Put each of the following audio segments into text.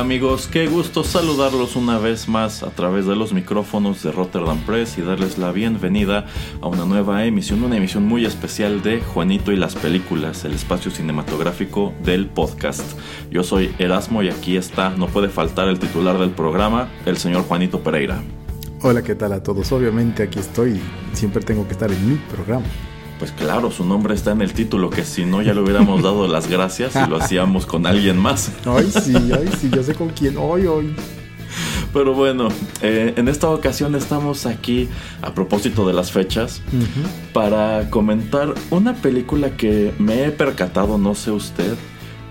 Amigos, qué gusto saludarlos una vez más a través de los micrófonos de Rotterdam Press y darles la bienvenida a una nueva emisión, una emisión muy especial de Juanito y las películas, el espacio cinematográfico del podcast. Yo soy Erasmo y aquí está, no puede faltar el titular del programa, el señor Juanito Pereira. Hola, ¿qué tal a todos? Obviamente aquí estoy, siempre tengo que estar en mi programa. Pues claro, su nombre está en el título, que si no ya le hubiéramos dado las gracias y lo hacíamos con alguien más. Ay, sí, ay, sí, yo sé con quién. Hoy, hoy. Pero bueno, eh, en esta ocasión estamos aquí a propósito de las fechas para comentar una película que me he percatado, no sé usted,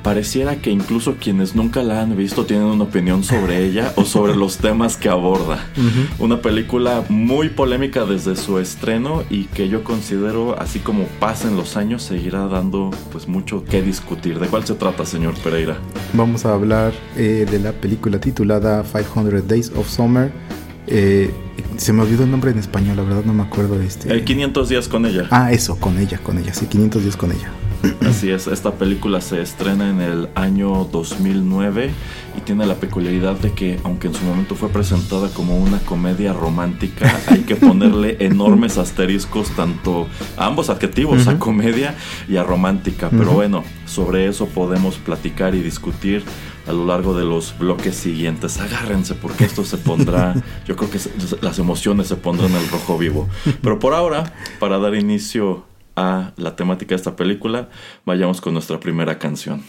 pareciera que incluso quienes nunca la han visto tienen una opinión sobre ella o sobre los temas que aborda. Una película muy polémica desde su estreno y que yo considero, así como pasen los años, seguirá dando pues mucho que discutir. ¿De cuál se trata, señor Pereira? Vamos a hablar eh, de la película titulada 500 Days of Summer. Eh, se me olvidó el nombre en español, la verdad no me acuerdo de este. El 500 días con ella. Ah, eso, con ella, con ella, sí, 500 días con ella. Así es, esta película se estrena en el año 2009 y tiene la peculiaridad de que, aunque en su momento fue presentada como una comedia romántica, hay que ponerle enormes asteriscos tanto a ambos adjetivos, a comedia y a romántica. Pero bueno, sobre eso podemos platicar y discutir a lo largo de los bloques siguientes. Agárrense porque esto se pondrá, yo creo que las emociones se pondrán el rojo vivo. Pero por ahora, para dar inicio a la temática de esta película, vayamos con nuestra primera canción.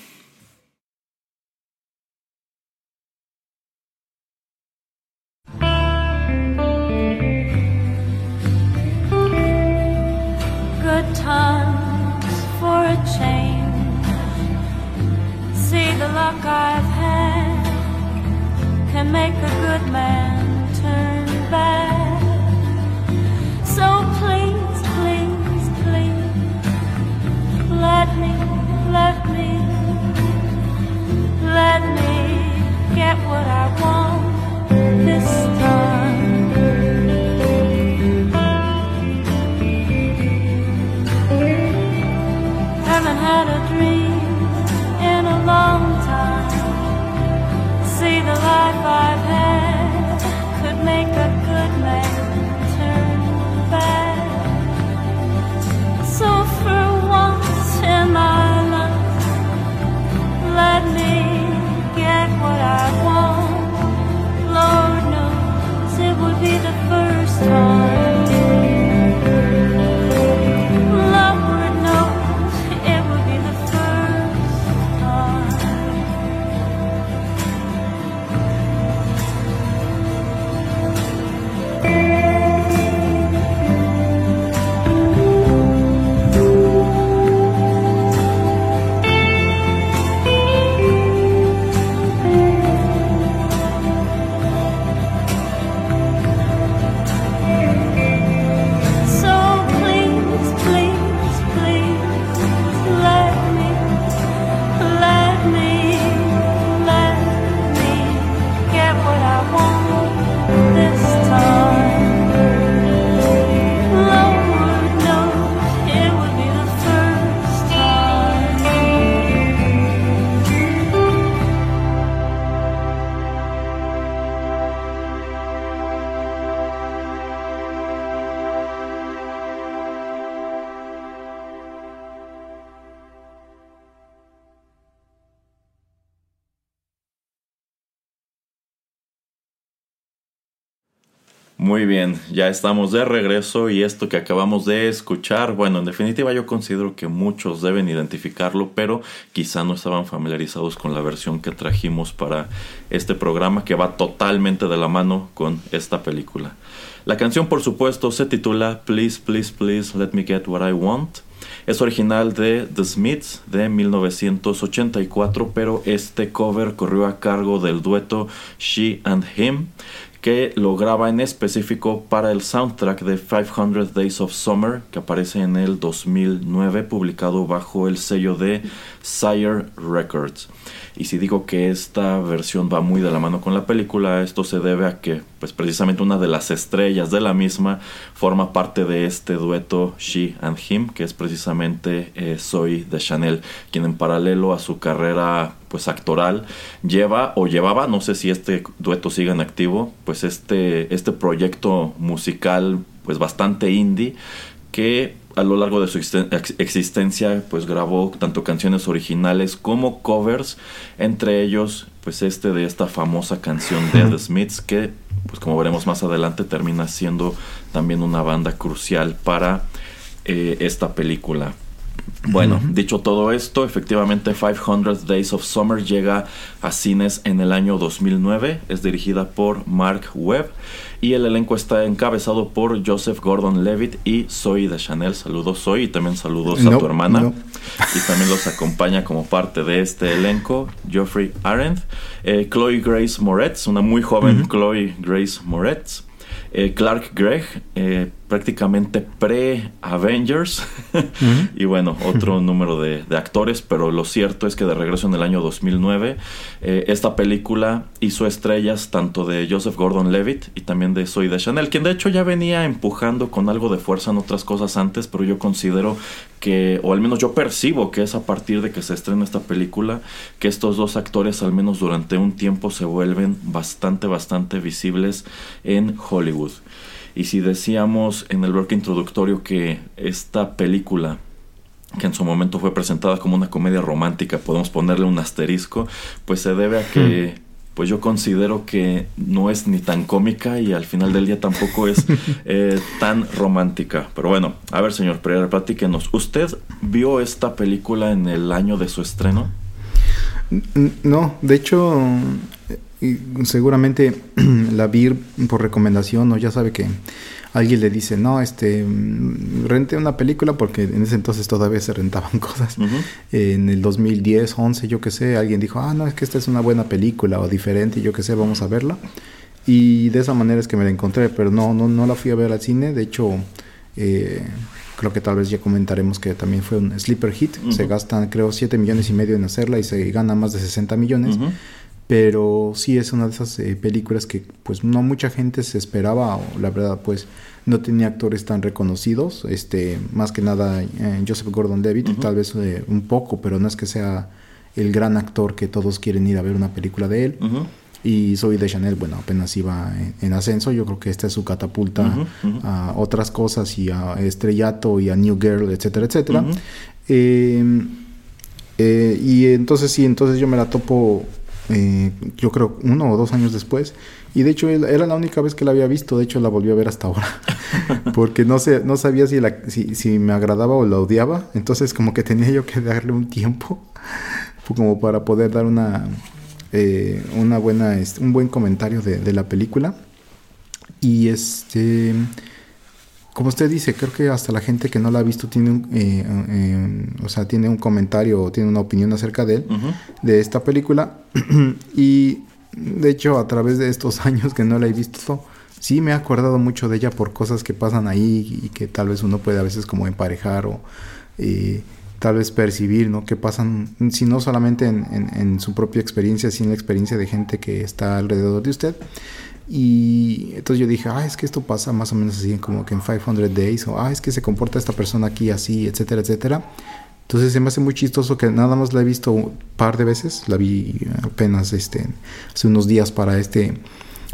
Muy bien, ya estamos de regreso y esto que acabamos de escuchar, bueno, en definitiva yo considero que muchos deben identificarlo, pero quizá no estaban familiarizados con la versión que trajimos para este programa que va totalmente de la mano con esta película. La canción, por supuesto, se titula Please, Please, Please, Let Me Get What I Want. Es original de The Smiths de 1984, pero este cover corrió a cargo del dueto She and Him, que lo graba en específico para el soundtrack de 500 Days of Summer, que aparece en el 2009, publicado bajo el sello de Sire Records. Y si digo que esta versión va muy de la mano con la película, esto se debe a que pues precisamente una de las estrellas de la misma forma parte de este dueto She and Him, que es precisamente eh, Zoe de Chanel, quien en paralelo a su carrera pues actoral lleva o llevaba, no sé si este dueto sigue en activo, pues este, este proyecto musical pues bastante indie que a lo largo de su existencia pues grabó tanto canciones originales como covers, entre ellos pues este de esta famosa canción de The Smiths que pues como veremos más adelante termina siendo también una banda crucial para eh, esta película. Bueno, dicho todo esto, efectivamente 500 Days of Summer llega a cines en el año 2009, es dirigida por Mark Webb. Y el elenco está encabezado por Joseph Gordon-Levitt y Zoe de Chanel. Saludos Zoe y también saludos a tu hermana. Y también los acompaña como parte de este elenco Geoffrey Arendt, eh, Chloe Grace Moretz, una muy joven Chloe Grace Moretz, eh, Clark Gregg, eh, prácticamente pre-Avengers. y bueno, otro número de, actores, pero lo cierto es que de regreso en el año 2009, eh, esta película hizo estrellas tanto de Joseph Gordon-Levitt y también de Zoe de Chanel, quien de hecho ya venía empujando con algo de fuerza en otras cosas antes, pero yo considero que, o al menos yo percibo que es a partir de que se estrena esta película, que estos dos actores al menos durante un tiempo se vuelven bastante, bastante visibles en Hollywood. Y si decíamos en el bloque introductorio que esta película que en su momento fue presentada como una comedia romántica, podemos ponerle un asterisco, pues se debe a que hmm. pues yo considero que no es ni tan cómica y al final del día tampoco es eh, tan romántica. Pero bueno, a ver señor Pereira, platíquenos. ¿Usted vio esta película en el año de su estreno? No, de hecho seguramente la vi por recomendación o ya sabe que alguien le dice, no, este, mm, rente una película porque en ese entonces todavía se rentaban cosas. En el 2010, 11, yo qué sé, alguien dijo, ah, no, es que esta es una buena película o diferente, yo qué sé, vamos a verla. Y de esa manera es que me la encontré, pero no, no, no la fui a ver al cine. De hecho, eh, creo que tal vez ya comentaremos que también fue un sleeper hit. Se gastan, creo, 7 millones y medio en hacerla y se gana más de 60 millones pero sí es una de esas eh, películas que pues no mucha gente se esperaba o la verdad pues no tenía actores tan reconocidos este más que nada eh, Joseph Gordon-Levitt tal vez eh, un poco pero no es que sea el gran actor que todos quieren ir a ver una película de él. Y Zoe de Chanel bueno apenas iba en, ascenso yo creo que esta es su catapulta a otras cosas y a estrellato y a New Girl etcétera etcétera. Em, y entonces sí entonces yo me la topo eh, yo creo uno o dos años después. Y de hecho era la única vez que la había visto, de hecho la volví a ver hasta ahora. Porque no, sé, no sabía si, la, si, me agradaba o la odiaba. Entonces como que tenía yo que darle un tiempo como para poder dar una, eh, una buena, este, un buen comentario de, de la película. Y este como usted dice, creo que hasta la gente que no la ha visto tiene un, eh, eh, o sea, tiene un comentario o tiene una opinión acerca de él, de esta película. y de hecho, a través de estos años que no la he visto, sí me he acordado mucho de ella por cosas que pasan ahí y que tal vez uno puede a veces como emparejar o eh, tal vez percibir, ¿no? Que pasan, si no solamente en, en su propia experiencia, sino en la experiencia de gente que está alrededor de usted. Y entonces yo dije, ah, es que esto pasa más o menos así, como que en 500 Days, o ah, es que se comporta esta persona aquí así, etcétera, etcétera. Entonces se me hace muy chistoso que nada más la he visto un par de veces, la vi apenas este, hace unos días para este,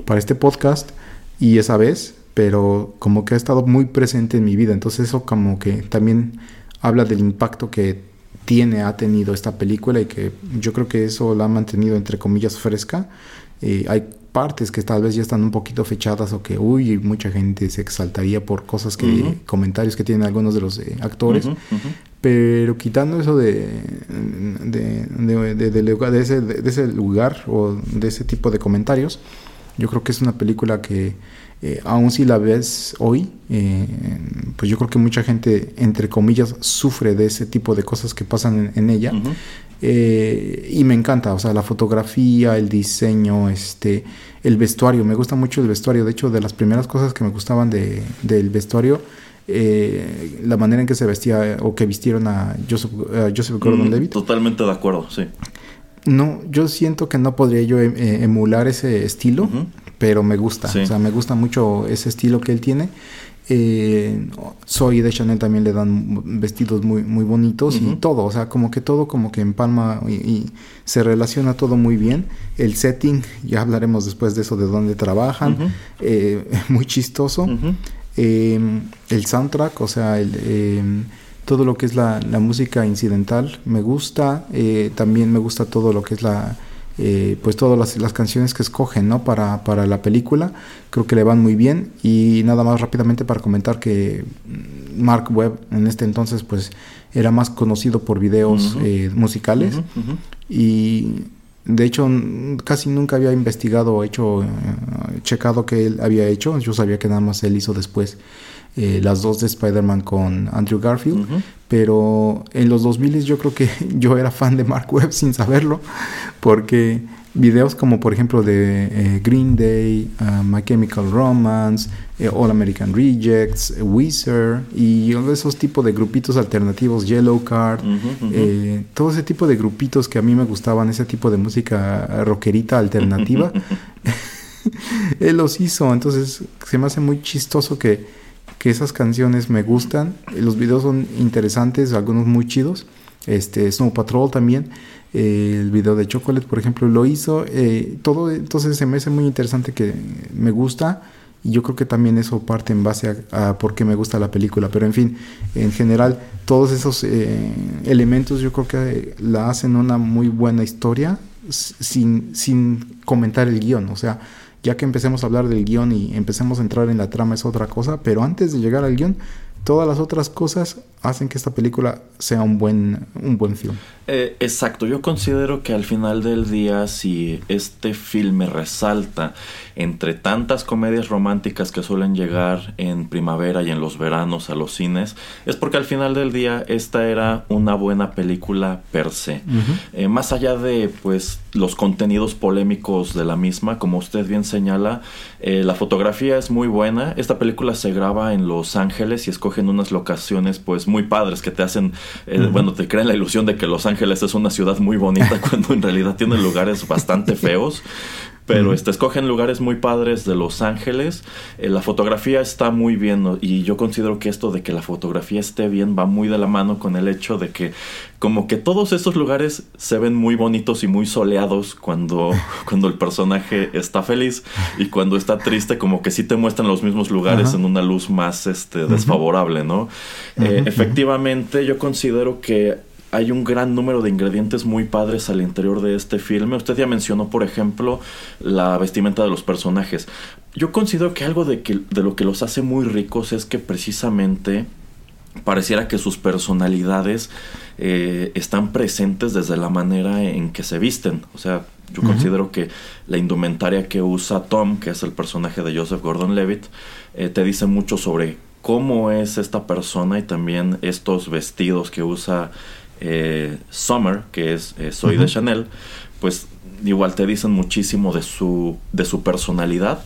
para este podcast, y esa vez, pero como que ha estado muy presente en mi vida, entonces eso como que también habla del impacto que tiene, ha tenido esta película y que yo creo que eso la ha mantenido entre comillas fresca. Eh, hay partes que tal vez ya están un poquito fechadas o que, uy, mucha gente se exaltaría por cosas que, comentarios que tienen algunos de los eh, actores. Pero quitando eso de, de, de, de ese, de ese lugar o de ese tipo de comentarios, yo creo que es una película que, eh, aun si la ves hoy, eh, pues yo creo que mucha gente, entre comillas, sufre de ese tipo de cosas que pasan en, en ella. Eh, y me encanta, o sea, la fotografía, el diseño, este, el vestuario. Me gusta mucho el vestuario. De hecho, de las primeras cosas que me gustaban de, del vestuario, eh, la manera en que se vestía o que vistieron a Joseph, a Joseph Mm, Gordon-Levitt. Totalmente de acuerdo, sí. No, yo siento que no podría yo em- eh, emular ese estilo. Pero me gusta. Sí. O sea, me gusta mucho ese estilo que él tiene. Eh, Zoe de Chanel también le dan vestidos muy, muy bonitos y todo. O sea, como que todo como que empalma y, y se relaciona todo muy bien. El setting, ya hablaremos después de eso, de dónde trabajan. Eh, muy chistoso. Eh, el soundtrack, o sea, el, eh, todo lo que es la, la música incidental me gusta. eh, también me gusta todo lo que es la, eh, pues todas las, las canciones que escogen, ¿no? Para, para la película. Creo que le van muy bien. Y nada más rápidamente para comentar que mm, Mark Webb en este entonces, pues, era más conocido por videos eh, musicales. Y de hecho casi nunca había investigado o hecho, eh, checado que él había hecho. Yo sabía que nada más él hizo después eh, las dos de Spider-Man con Andrew Garfield. Pero en los 2000 yo creo que yo era fan de Mark Webb sin saberlo. Porque videos como por ejemplo de eh, Green Day, uh, My Chemical Romance, eh, All American Rejects, Weezer y esos tipos de grupitos alternativos, Yellow Card. Eh, todo ese tipo de grupitos que a mí me gustaban, ese tipo de música rockerita alternativa, él los hizo. Entonces se me hace muy chistoso que, que esas canciones me gustan. Los videos son interesantes, algunos muy chidos. Este, Snow Patrol también. eh, el video de Chocolate, por ejemplo, lo hizo. eh, todo, entonces se me hace muy interesante que me gusta. Y yo creo que también eso parte en base a, por qué me gusta la película. Pero en fin, en general, todos esos eh, elementos yo creo que la hacen una muy buena historia sin, sin comentar el guion. O sea, ya que empecemos a hablar del guion y empecemos a entrar en la trama es otra cosa. Pero antes de llegar al guion, todas las otras cosas hacen que esta película sea un buen, un buen film. Eh, exacto, yo considero que al final del día, si este filme resalta entre tantas comedias románticas que suelen llegar en primavera y en los veranos a los cines, es porque al final del día esta era una buena película per se. Eh, más allá de pues los contenidos polémicos de la misma, como usted bien señala, eh, la fotografía es muy buena. Esta película se graba en Los Ángeles y escogen unas locaciones pues muy padres que te hacen, eh, bueno, te crean la ilusión de que Los Ángeles es una ciudad muy bonita cuando en realidad tiene lugares bastante feos. Pero este, escogen lugares muy padres de Los Ángeles. Eh, la fotografía está muy bien ¿no? y yo considero que esto de que la fotografía esté bien va muy de la mano con el hecho de que como que todos estos lugares se ven muy bonitos y muy soleados cuando, cuando el personaje está feliz y cuando está triste como que sí te muestran los mismos lugares en una luz más este, desfavorable, ¿no? Eh, efectivamente yo considero que hay un gran número de ingredientes muy padres al interior de este filme. Usted ya mencionó, por ejemplo, la vestimenta de los personajes. Yo considero que algo de, que, de lo que los hace muy ricos es que precisamente pareciera que sus personalidades eh, están presentes desde la manera en que se visten. O sea, yo considero que la indumentaria que usa Tom, que es el personaje de Joseph Gordon-Levitt, eh, te dice mucho sobre cómo es esta persona y también estos vestidos que usa eh, Summer, que es eh, Soy de. Chanel, pues igual te dicen muchísimo de su, de su personalidad.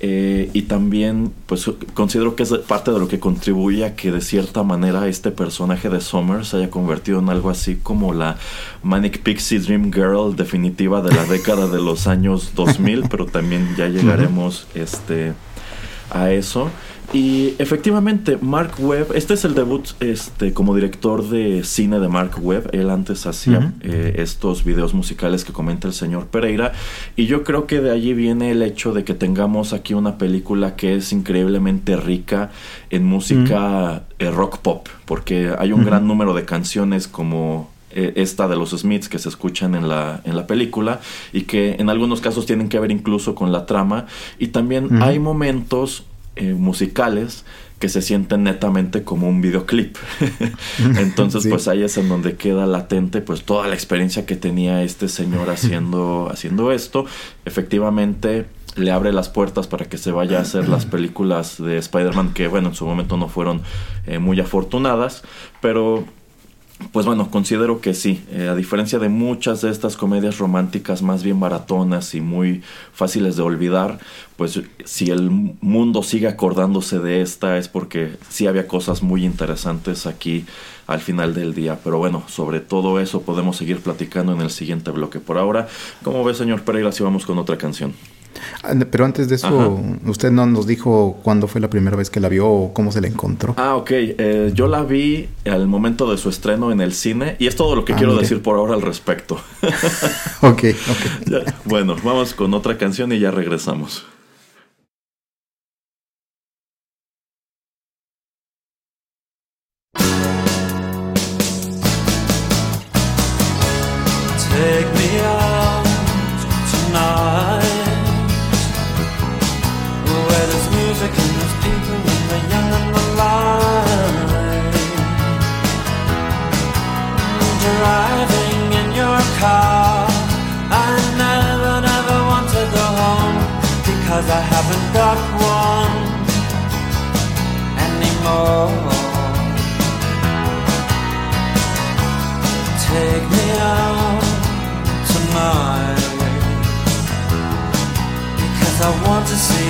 Eh, y también, pues considero que es parte de lo que contribuye a que de cierta manera este personaje de Summer se haya convertido en algo así como la Manic Pixie Dream Girl definitiva de la década de los años 2000, pero también ya llegaremos este, a eso. Y efectivamente, Mark Webb, este es el debut este, como director de cine de Mark Webb. Él antes hacía eh, estos videos musicales que comenta el señor Pereira. Y yo creo que de allí viene el hecho de que tengamos aquí una película que es increíblemente rica en música eh, rock pop. Porque hay un gran número de canciones como eh, esta de los Smiths que se escuchan en la, en la película y que en algunos casos tienen que ver incluso con la trama. Y también hay momentos eh, musicales que se sienten netamente como un videoclip. Entonces, pues ahí es en donde queda latente pues toda la experiencia que tenía este señor haciendo, haciendo esto. Efectivamente, le abre las puertas para que se vaya a hacer las películas de Spider-Man que, bueno, en su momento no fueron eh, muy afortunadas, pero pues bueno, considero que sí. Eh, a diferencia de muchas de estas comedias románticas más bien baratonas y muy fáciles de olvidar, pues si el mundo sigue acordándose de esta es porque sí había cosas muy interesantes aquí al final del día. Pero bueno, sobre todo eso podemos seguir platicando en el siguiente bloque. Por ahora, ¿cómo ve, señor Pereira, si vamos con otra canción? Pero antes de eso, usted no nos dijo cuándo fue la primera vez que la vio o cómo se la encontró. Ah, ok. Eh, yo la vi al momento de su estreno en el cine y es todo lo que Ah, quiero mire. decir por ahora al respecto. ok, ok. Ya, bueno, vamos con otra canción y ya regresamos.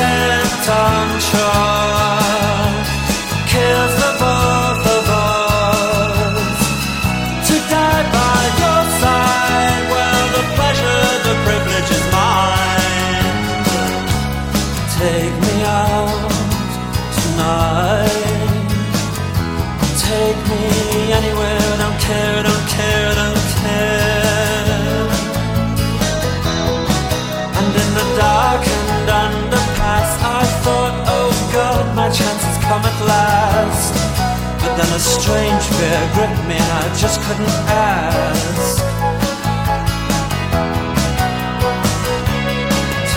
intent on choice. Come at last. But then a strange fear gripped me, and I just couldn't ask.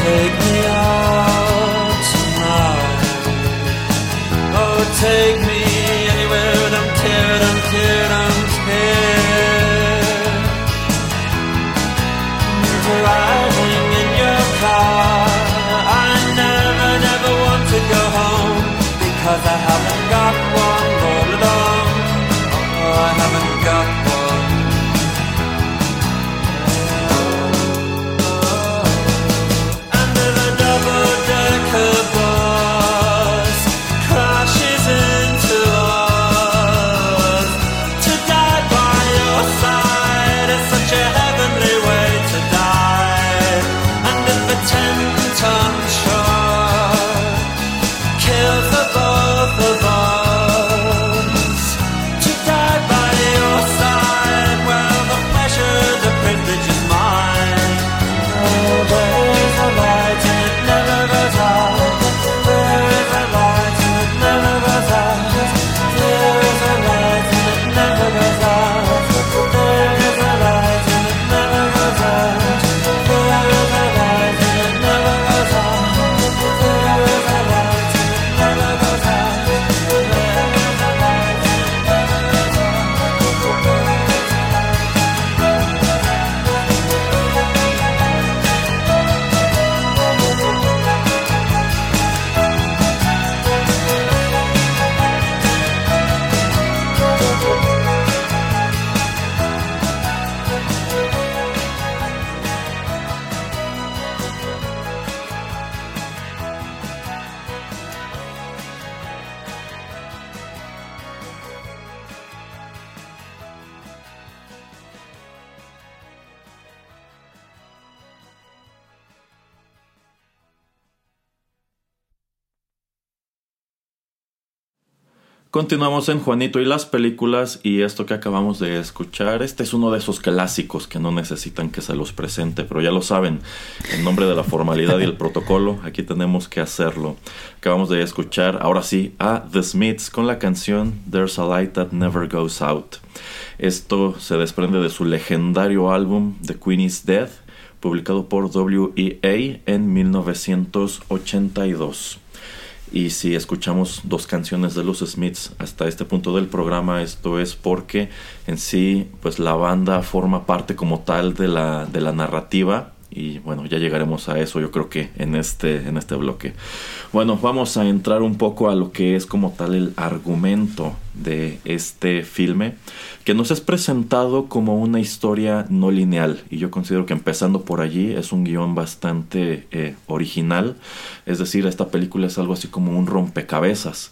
Take me out tonight. Oh, take me I haven't got Continuamos en Juanito y las películas y esto que acabamos de escuchar, este es uno de esos clásicos que no necesitan que se los presente, pero ya lo saben, en nombre de la formalidad y el protocolo, aquí tenemos que hacerlo. Acabamos de escuchar, ahora sí, a The Smiths con la canción There's a Light That Never Goes Out. Esto se desprende de su legendario álbum The Queen is Dead, publicado por WEA en 1982. Y si escuchamos dos canciones de los Smiths hasta este punto del programa, esto es porque en sí, pues la banda forma parte como tal de la, de la narrativa. Y bueno, ya llegaremos a eso yo creo que en este, en este bloque. Bueno, vamos a entrar un poco a lo que es como tal el argumento de este filme, que nos es presentado como una historia no lineal. Y yo considero que empezando por allí es un guion bastante eh, original. Es decir, esta película es algo así como un rompecabezas,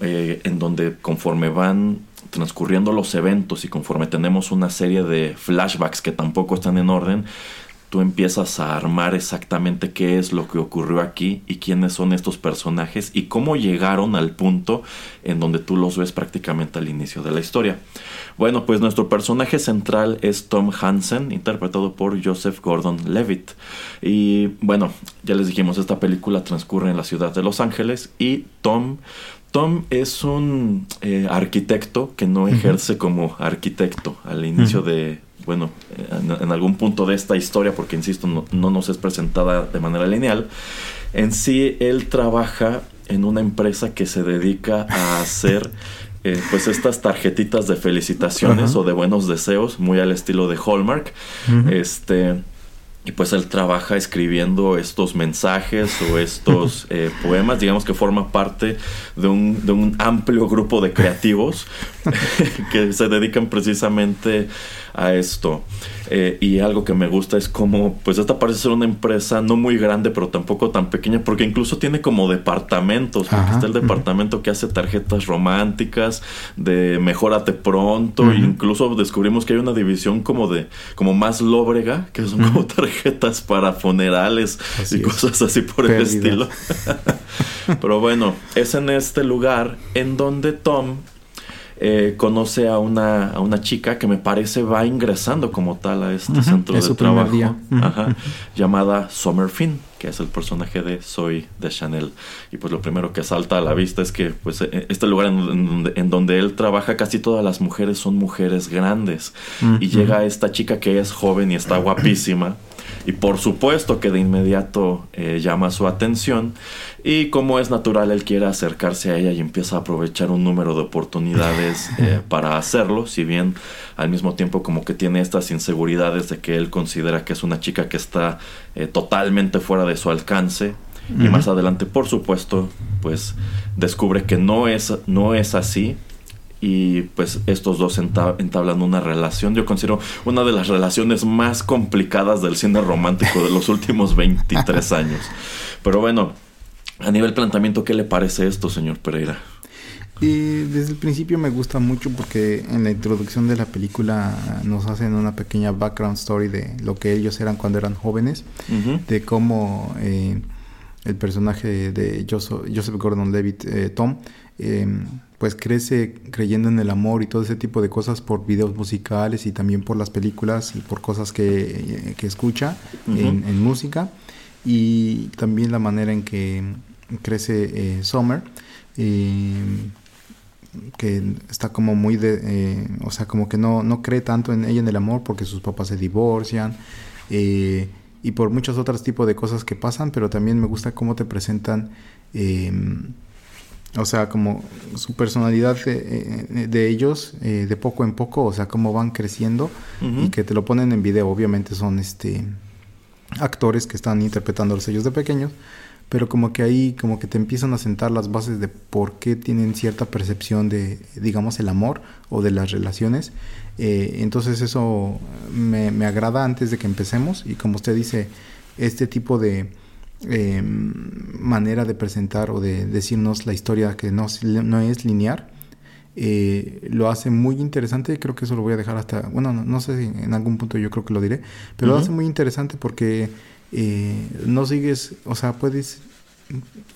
eh, en donde conforme van transcurriendo los eventos y conforme tenemos una serie de flashbacks que tampoco están en orden, tú empiezas a armar exactamente qué es lo que ocurrió aquí y quiénes son estos personajes y cómo llegaron al punto en donde tú los ves prácticamente al inicio de la historia. Bueno, pues nuestro personaje central es Tom Hansen, interpretado por Joseph Gordon-Levitt. Y bueno, ya les dijimos, esta película transcurre en la ciudad de Los Ángeles y Tom Tom es un eh, arquitecto que no ejerce como arquitecto al inicio de, bueno, en, algún punto de esta historia, porque insisto, no, nos es presentada de manera lineal, en sí él trabaja en una empresa que se dedica a hacer eh, pues estas tarjetitas de felicitaciones o de buenos deseos, muy al estilo de Hallmark. Este y pues él trabaja escribiendo estos mensajes o estos eh, poemas, digamos que forma parte de un, de un amplio grupo de creativos que se dedican precisamente a esto. Eh, y algo que me gusta es como, pues esta parece ser una empresa no muy grande, pero tampoco tan pequeña, porque incluso tiene como departamentos. Porque está el departamento que hace tarjetas románticas, de mejórate pronto. incluso descubrimos que hay una división como de, como más lóbrega, que son como tarjetas para funerales y cosas así por el estilo. pero bueno, es en este lugar en donde Tom eh, conoce a una, a una chica que me parece va ingresando como tal a este centro de trabajo llamada Summer Finn que es el personaje de Soy de Chanel. Y pues lo primero que salta a la vista es que pues e, este lugar en, donde, él trabaja casi todas las mujeres son mujeres grandes. Y llega esta chica que es joven y está guapísima y por supuesto que de inmediato eh, llama su atención. Y como es natural él quiere acercarse a ella y empieza a aprovechar un número de oportunidades eh, para hacerlo, si bien al mismo tiempo como que tiene estas inseguridades de que él considera que es una chica que está eh, totalmente fuera de su alcance. Y más adelante por supuesto pues descubre que no es, no es así y pues estos dos entablan una relación, yo considero una de las relaciones más complicadas del cine romántico de los últimos 23 años. Pero bueno, a nivel planteamiento, ¿qué le parece esto, señor Pereira? Y desde el principio me gusta mucho porque en la introducción de la película nos hacen una pequeña background story de lo que ellos eran cuando eran jóvenes, de cómo eh, el personaje de Joseph, Gordon-Levitt, eh, Tom, em, pues crece creyendo en el amor y todo ese tipo de cosas por videos musicales y también por las películas y por cosas que, escucha en, música. Y también la manera en que crece eh, Summer eh, que está como muy de eh, o sea como que no, no cree tanto en ella en el amor porque sus papás se divorcian y por muchos otros tipos de cosas que pasan pero también me gusta cómo te presentan o sea, como su personalidad de, ellos eh, de poco en poco, o sea, cómo van creciendo y que te lo ponen en video. Obviamente son este actores que están interpretando los ellos de pequeños, pero como que ahí como que te empiezan a sentar las bases de por qué tienen cierta percepción de, digamos, el amor o de las relaciones. Eh, entonces eso me, me agrada antes de que empecemos y como usted dice, este tipo de eh, manera de presentar o de decirnos la historia que no, no es lineal. Eh, lo hace muy interesante. Creo que eso lo voy a dejar hasta. Bueno, no, sé si en algún punto yo creo que lo diré. Pero lo hace muy interesante porque eh, no sigues. O sea, puedes.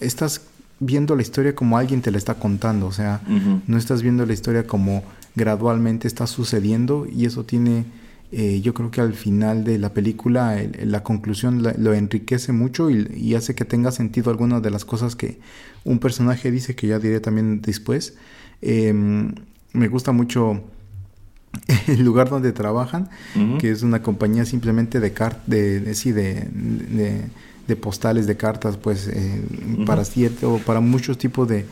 Estás viendo la historia como alguien te la está contando, o sea, no estás viendo la historia como gradualmente está sucediendo y eso tiene, eh, yo creo que al final de la película el- la conclusión la- lo enriquece mucho y, y hace que tenga sentido algunas de las cosas que un personaje dice, que ya diré también después. Em, me gusta mucho el lugar donde trabajan, que es una compañía simplemente de car de, de- sí, de, de- de postales, de cartas, pues eh, Ujú. para cierto, para muchos tipos de,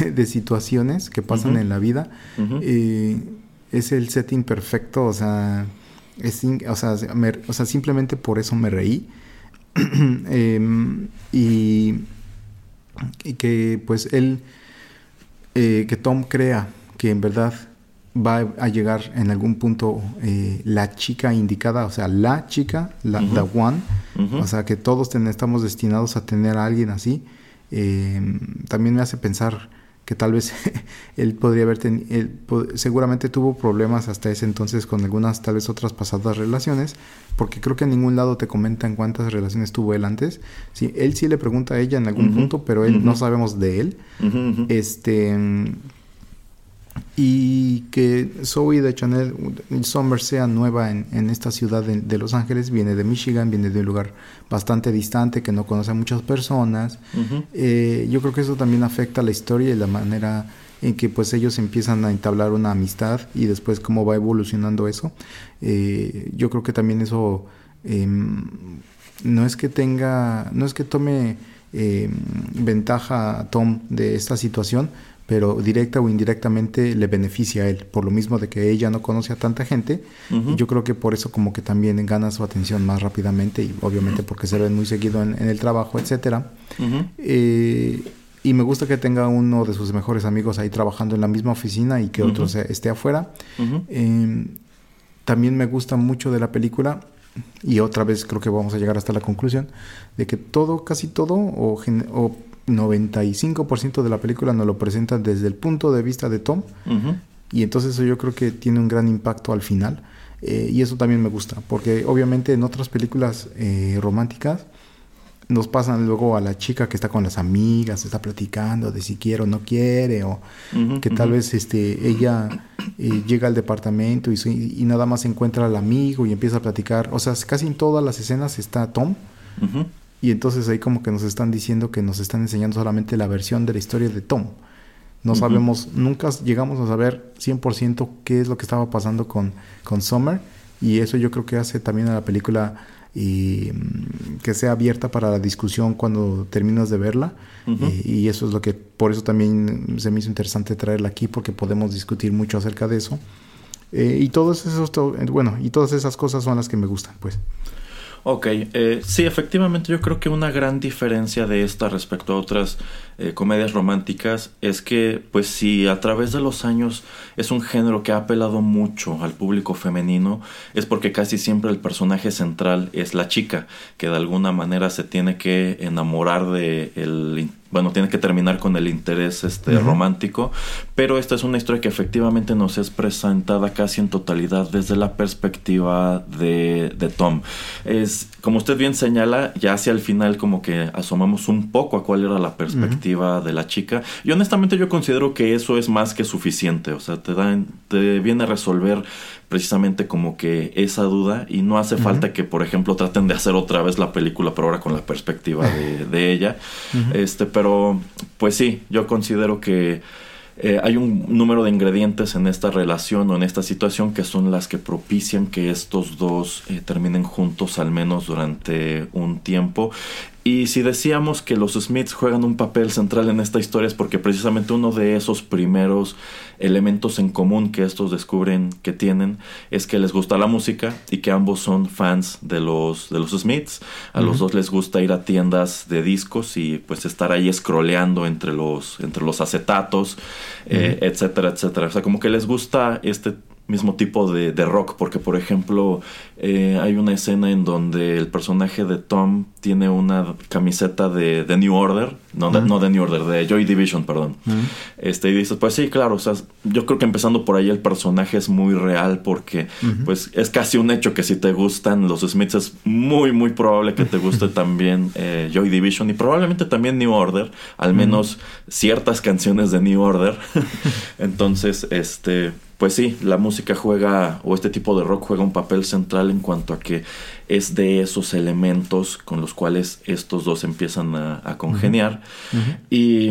de situaciones que pasan en la vida. Eh, es el setting perfecto, o sea, es o, sea, me- o sea, simplemente por eso me reí. Em, y, y que pues él, eh, que Tom crea que en verdad va a llegar en algún punto eh, la chica indicada, o sea, la chica, la the one, o sea, que todos ten- estamos destinados a tener a alguien así, eh, también me hace pensar que tal vez él podría haber tenido, seguramente tuvo problemas hasta ese entonces con algunas tal vez otras pasadas relaciones, porque creo que en ningún lado te comentan cuántas relaciones tuvo él antes. Sí, él sí le pregunta a ella en algún punto, pero él no sabemos de él. Este y que Zoe de Chanel Summer sea nueva en, en esta ciudad de, de Los Ángeles, viene de Michigan, viene de un lugar bastante distante que no conoce a muchas personas. Eh, yo creo que eso también afecta la historia y la manera en que pues ellos empiezan a entablar una amistad y después cómo va evolucionando eso. Eh, yo creo que también eso em, no es que tenga, no es que tome em, ventaja a Tom de esta situación, pero directa o indirectamente le beneficia a él, por lo mismo de que ella no conoce a tanta gente, y yo creo que por eso como que también gana su atención más rápidamente y obviamente porque se ven muy seguido en, en el trabajo, etcétera. Eh, y me gusta que tenga uno de sus mejores amigos ahí trabajando en la misma oficina y que otro se- esté afuera. Eh, también me gusta mucho de la película y otra vez creo que vamos a llegar hasta la conclusión de que todo, casi todo o 95% de la película nos lo presentan desde el punto de vista de Tom y entonces eso yo creo que tiene un gran impacto al final. Eh, y eso también me gusta, porque obviamente en otras películas eh, románticas nos pasan luego a la chica que está con las amigas, está platicando de si quiere o no quiere, o que tal vez este, ella eh, llega al departamento y, y nada más encuentra al amigo y empieza a platicar. O sea, casi en todas las escenas está Tom. Y entonces ahí como que nos están diciendo que nos están enseñando solamente la versión de la historia de Tom. No sabemos, nunca llegamos a saber 100% qué es lo que estaba pasando con, con Summer. Y eso yo creo que hace también a la película y, mm, que sea abierta para la discusión cuando terminas de verla. Eh, y eso es lo que, por eso también se me hizo interesante traerla aquí, porque podemos discutir mucho acerca de eso. Eh, y todos esos, eh, bueno, y todas esas cosas son las que me gustan, pues. Ok, eh, sí, efectivamente yo creo que una gran diferencia de esta respecto a otras eh, comedias románticas es que, pues si a través de los años es un género que ha apelado mucho al público femenino, es porque casi siempre el personaje central es la chica, que de alguna manera se tiene que enamorar de el... Bueno, tiene que terminar con el interés este, romántico, pero esta es una historia que efectivamente nos es presentada casi en totalidad desde la perspectiva de, de Tom. Es, como usted bien señala, ya hacia el final como que asomamos un poco a cuál era la perspectiva de la chica. Y honestamente yo considero que eso es más que suficiente. O sea, te, dan, te viene a resolver precisamente como que esa duda y no hace falta que, por ejemplo, traten de hacer otra vez la película, pero ahora con la perspectiva de, de ella. Este, pero pues sí, yo considero que eh, hay un número de ingredientes en esta relación o en esta situación que son las que propician que estos dos eh, terminen juntos al menos durante un tiempo. Y si decíamos que los Smiths juegan un papel central en esta historia es porque precisamente uno de esos primeros elementos en común que estos descubren que tienen es que les gusta la música y que ambos son fans de los, de los Smiths. A los dos les gusta ir a tiendas de discos y pues estar ahí scrolleando entre los, entre los acetatos, eh, etcétera, etcétera. O sea, como que les gusta este mismo tipo de, de rock, porque por ejemplo eh, hay una escena en donde el personaje de Tom tiene una camiseta de, de New Order, no de, no de New Order, de Joy Division, perdón. Este, y dices, pues sí, claro, o sea, yo creo que empezando por ahí el personaje es muy real porque pues es casi un hecho que si te gustan los Smiths es muy, muy probable que te guste también eh, Joy Division y probablemente también New Order, al menos ciertas canciones de New Order. Entonces, este, pues sí, la música juega, o este tipo de rock juega un papel central en cuanto a que es de esos elementos con los cuales estos dos empiezan a, a congeniar. Y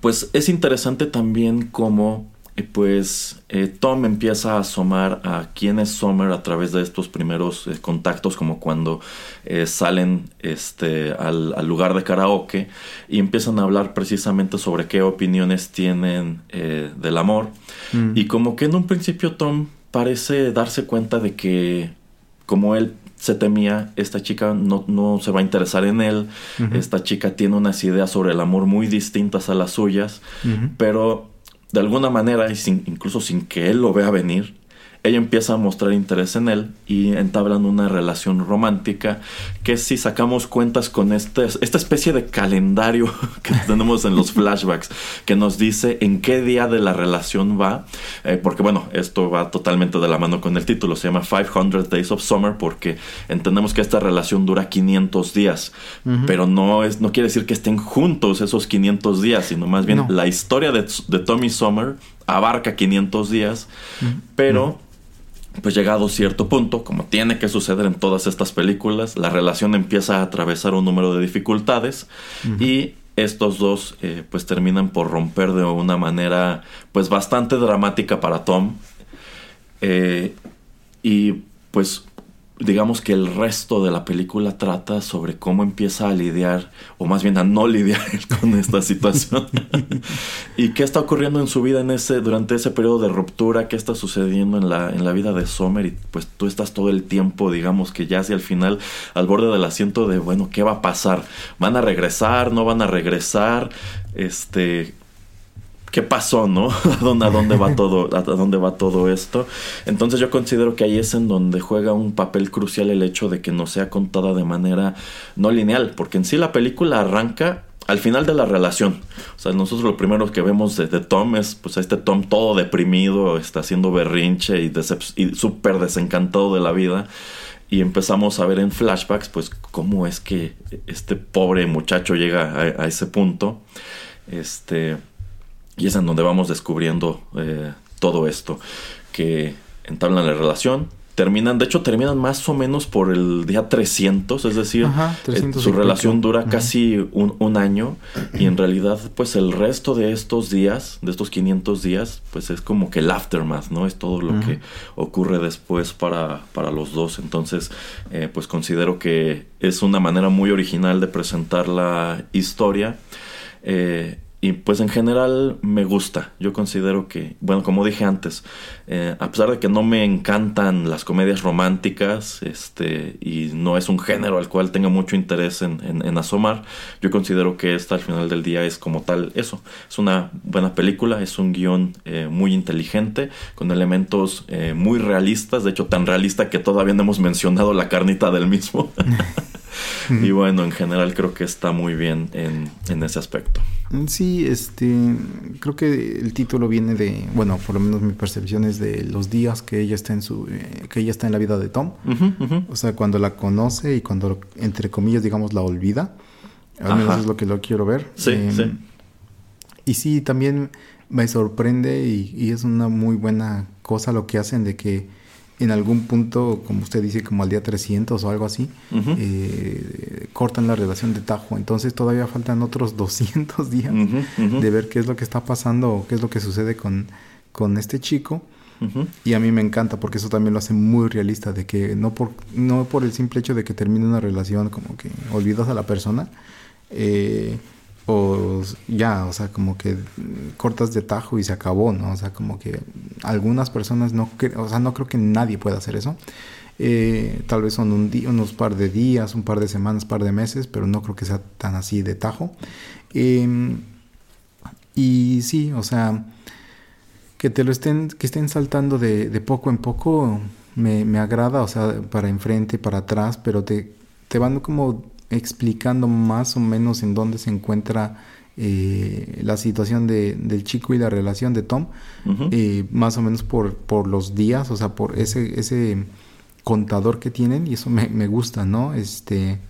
pues es interesante también cómo pues eh, Tom empieza a asomar a quién es Summer a través de estos primeros eh, contactos como cuando eh, salen este al, al lugar de karaoke y empiezan a hablar precisamente sobre qué opiniones tienen del amor. Mm. y como que en un principio Tom parece darse cuenta de que como él se temía, esta chica no, no se va a interesar en él, esta chica tiene unas ideas sobre el amor muy distintas a las suyas, pero de alguna manera, y sin- incluso sin que él lo vea venir, ella empieza a mostrar interés en él y entablan una relación romántica que si sacamos cuentas con este, esta especie de calendario que tenemos en los flashbacks que nos dice en qué día de la relación va, eh, porque bueno, esto va totalmente de la mano con el título, se llama 500 Days of Summer porque entendemos que esta relación dura 500 días, pero no, es, no quiere decir que estén juntos esos 500 días, sino más bien No. la historia de, de Tommy Summer abarca 500 días, pero pues llegado cierto punto, como tiene que suceder en todas estas películas, la relación empieza a atravesar un número de dificultades y estos dos eh, pues terminan por romper de una manera pues bastante dramática para Tom Eh, y pues digamos que el resto de la película trata sobre cómo empieza a lidiar, o más bien a no lidiar con esta situación. y qué está ocurriendo en su vida en ese, durante ese periodo de ruptura, qué está sucediendo en la, en la vida de Sommer, y pues tú estás todo el tiempo, digamos que ya hacia el final, al borde del asiento de, bueno, ¿qué va a pasar? ¿Van a regresar? ¿No van a regresar? Este, qué pasó, ¿no? ¿A dónde, va todo, a dónde va todo esto? Entonces yo considero que ahí es en donde juega un papel crucial el hecho de que no sea contada de manera no lineal, porque en sí la película arranca al final de la relación. O sea, nosotros lo primero que vemos de, Tom es pues a este Tom todo deprimido, está haciendo berrinche y, y súper desencantado de la vida. Y empezamos a ver en flashbacks, pues, cómo es que este pobre muchacho llega a ese punto. Este. Y es en donde vamos descubriendo eh, todo esto. Que entablan la relación. Terminan, de hecho, terminan más o menos por el día 300. Es decir, Ajá, eh, 300 su relación dura casi un, un año. Y en realidad, pues el resto de estos días, de estos 500 días, pues es como que el aftermath, ¿no? Es todo lo que ocurre después para, para los dos. Entonces, eh, pues considero que es una manera muy original de presentar la historia. Eh, y pues en general me gusta. Yo considero que, bueno, como dije antes, eh, a pesar de que no me encantan las comedias románticas, este, y no es un género al cual tenga mucho interés en, asomar, yo considero que esta al final del día es como tal eso. Es una buena película, es un guion eh, muy inteligente, con elementos eh, muy realistas, de hecho tan realista que todavía no hemos mencionado la carnita del mismo. y bueno, en general creo que está muy bien en, en ese aspecto. Sí, este, creo que el título viene de, bueno, por lo menos mi percepción es de los días que ella está en su, eh, que ella está en la vida de Tom. O sea, cuando la conoce y cuando, entre comillas, digamos, la olvida. Al menos Ajá. es lo que lo quiero ver. Sí, Em, sí. Y sí, también me sorprende y, y es una muy buena cosa lo que hacen de que en algún punto, como usted dice, como al día 300 o algo así, eh, cortan la relación de Tajo. Entonces todavía faltan otros 200 días de ver qué es lo que está pasando o qué es lo que sucede con, con este chico. Y a mí me encanta porque eso también lo hace muy realista, de que no por, no por el simple hecho de que termine una relación, como que olvidas a la persona, eh, o ya, o sea, como que cortas de tajo y se acabó, ¿no? O sea, como que algunas personas no, o sea, no creo que nadie pueda hacer eso. Eh, tal vez son un unos par de días, un par de semanas, par de meses, pero no creo que sea tan así de tajo. Em, y sí, o sea, que te lo estén, que estén saltando de, de poco en poco, me, me agrada, o sea, para enfrente, para atrás, pero te, te van como explicando más o menos en dónde se encuentra eh, la situación de, del chico y la relación de Tom, eh, más o menos por, por los días, o sea, por ese, ese contador que tienen, y eso me, me gusta, ¿no? Este,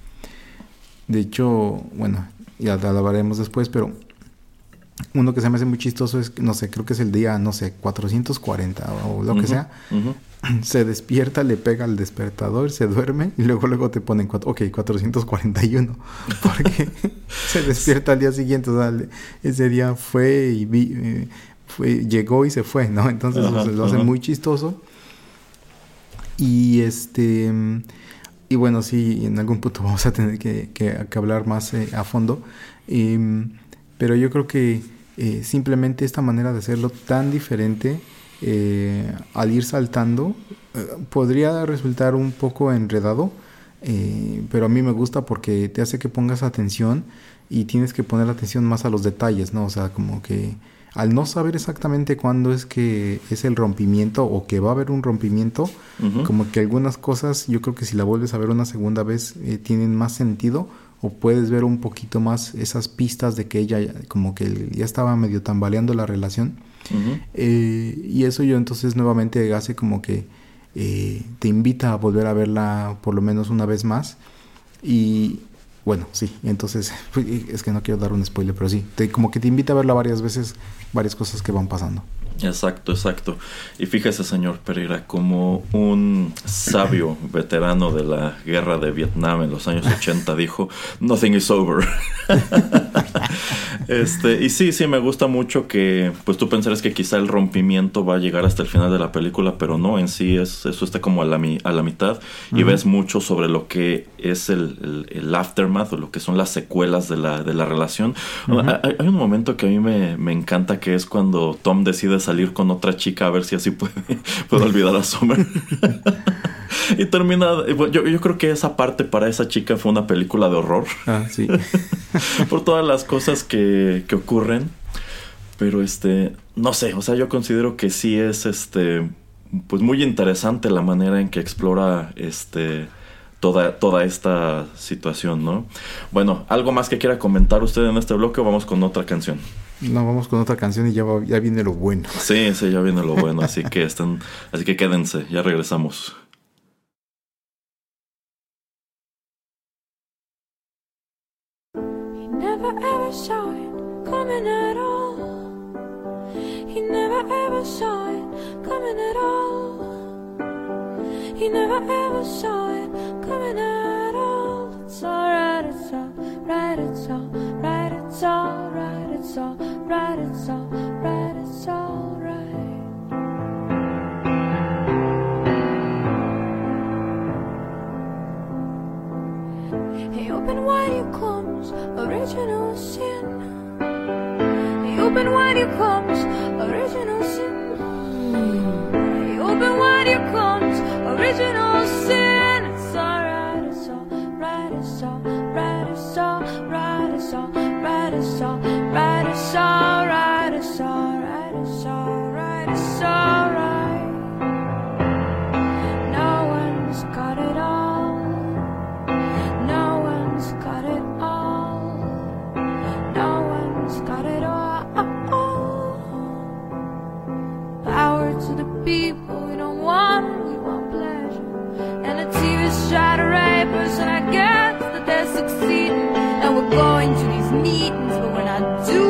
de hecho, bueno, ya te hablaremos después, pero uno que se me hace muy chistoso es, no sé, creo que es el día, no sé, 440 o lo que sea. Se despierta, le pega al despertador, se duerme y luego luego te ponen, cuat- ok, 441. Porque se despierta al día siguiente, o sea, ese día fue y vi, eh, fue, llegó y se fue, ¿no? Entonces lo hace muy chistoso. Y este... Y bueno, sí, en algún punto vamos a tener que, que- que hablar más eh, a fondo. Em, pero yo creo que eh, simplemente esta manera de hacerlo tan diferente eh, al ir saltando eh, podría resultar un poco enredado. eh, pero a mí me gusta porque te hace que pongas atención y tienes que poner atención más a los detalles, ¿no? O sea, como que al no saber exactamente cuándo es que es el rompimiento o que va a haber un rompimiento, como que algunas cosas yo creo que si la vuelves a ver una segunda vez eh, tienen más sentido o puedes ver un poquito más esas pistas de que ella como que ya estaba medio tambaleando la relación. Eh, y eso yo entonces nuevamente hace como que eh, te invita a volver a verla por lo menos una vez más. Y bueno sí entonces pues, es que no quiero dar un spoiler pero sí te, como que te invita a verla varias veces varias cosas que van pasando Exacto, exacto. Y fíjese, señor Pereira, como un sabio veterano de la guerra de Vietnam en los años 80 dijo, nothing is over. este, y sí, sí, me gusta mucho que, pues tú pensarías que quizá el rompimiento va a llegar hasta el final de la película, pero no, en sí es, eso está como a la, a la mitad y ves mucho sobre lo que es el, el- el aftermath o lo que son las secuelas de la, de la relación. hay, hay un momento que a mí me, me encanta que es cuando Tom decide salir con otra chica a ver si así puede, puede olvidar a Summer. y termina, yo, yo creo que esa parte para esa chica fue una película de horror ah sí por todas las cosas que, que ocurren. Pero este, no sé, o sea, yo considero que sí es este, pues muy interesante la manera en que explora este toda, toda esta situación, ¿no? Bueno, algo más que quiera comentar usted en este bloque, o vamos con otra canción. No vamos con otra canción y ya, va- ya viene lo bueno Sí, sí, ya viene lo bueno, así que están, así que quédense, ya regresamos. He never ever saw it coming at all. He never ever saw it coming at all. He never ever saw it coming at all. It's alright, it's alright, it's alright, it's alright, it's alright, it's alright, it's alright. He opened wide your comes, original sin. He opened wide your comes, original sin. He opened wide your comes, original sin. It's alright, alright, it's alright, it's alright, it's alright. No one's got it all. No one's got it all. No one's got it all. Power to the people, we don't want we want pleasure. And the TV's try to us, and I guess that they're succeeding. And we're going to these meetings, but we're not doing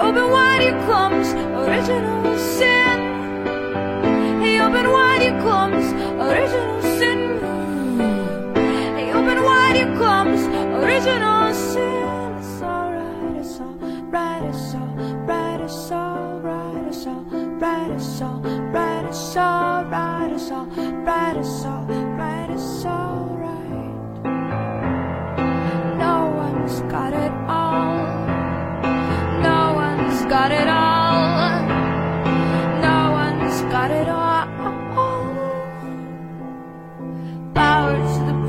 open wide original sin. Open wide original sin. Open wide original sin. It's alright, it's alright, it's alright, it's alright, it's alright, it's alright, it's alright, it's alright, it's alright. No one's got it all. Got it all. No one's got it all. Power to the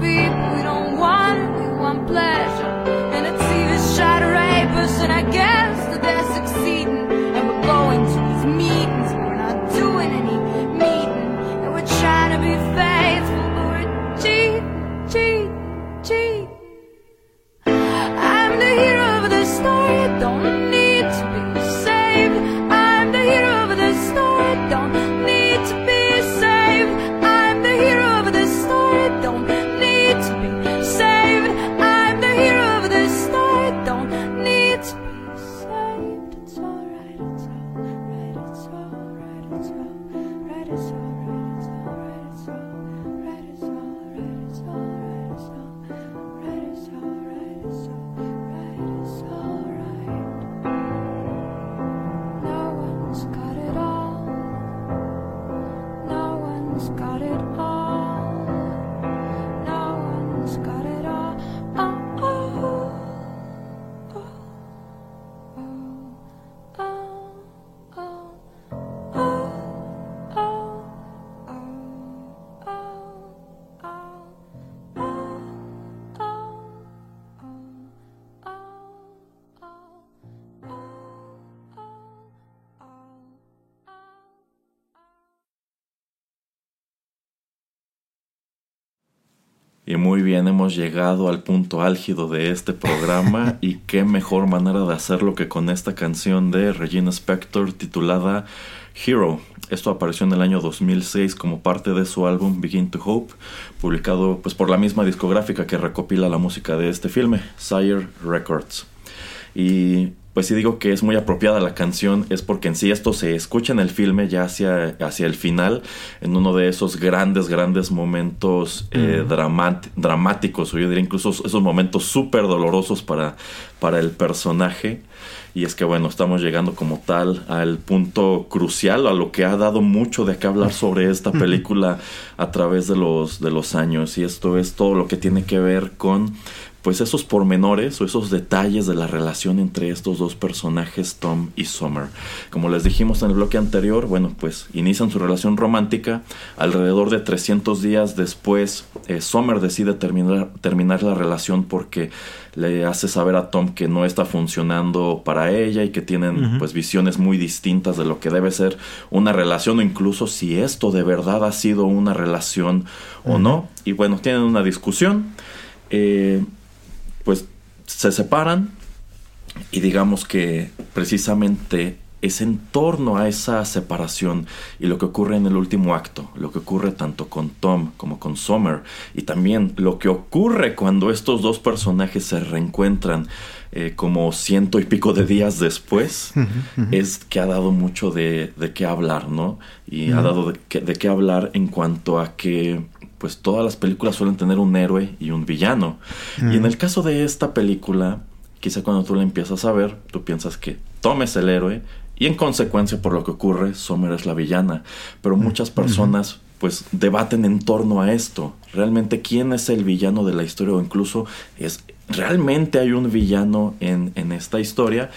muy bien, hemos llegado al punto álgido de este programa y qué mejor manera de hacerlo que con esta canción de Regina Spector titulada Hero. Esto apareció en el año 2006 como parte de su álbum Begin to Hope, publicado pues por la misma discográfica que recopila la música de este filme, Sire Records. Y pues si digo que es muy apropiada la canción es porque en sí esto se escucha en el filme ya hacia, hacia el final, en uno de esos grandes, grandes momentos eh, dramáticos, o yo diría incluso esos momentos súper dolorosos para, para el personaje. Y es que bueno, estamos llegando como tal al punto crucial, a lo que ha dado mucho de qué hablar sobre esta película a través de los, de los años. Y esto es todo lo que tiene que ver con pues esos pormenores o esos detalles de la relación entre estos dos personajes, Tom y Summer. Como les dijimos en el bloque anterior, bueno, pues inician su relación romántica. Alrededor de 300 días después, eh, Summer decide terminar, terminar la relación porque le hace saber a Tom que no está funcionando para ella y que tienen pues visiones muy distintas de lo que debe ser una relación o incluso si esto de verdad ha sido una relación o no. Y bueno, tienen una discusión. Eh, pues se separan y digamos que precisamente es en torno a esa separación y lo que ocurre en el último acto, lo que ocurre tanto con Tom como con Summer y también lo que ocurre cuando estos dos personajes se reencuentran eh, como ciento y pico de días después, es que ha dado mucho de, de qué hablar, ¿no? Y ha dado de qué hablar en cuanto a que pues todas las películas suelen tener un héroe y un villano. Y en el caso de esta película, quizá cuando tú la empiezas a ver, tú piensas que Tom es el héroe y en consecuencia por lo que ocurre, Summer es la villana. Pero muchas personas pues debaten en torno a esto. Realmente quién es el villano de la historia o incluso es realmente hay un villano en, en esta historia.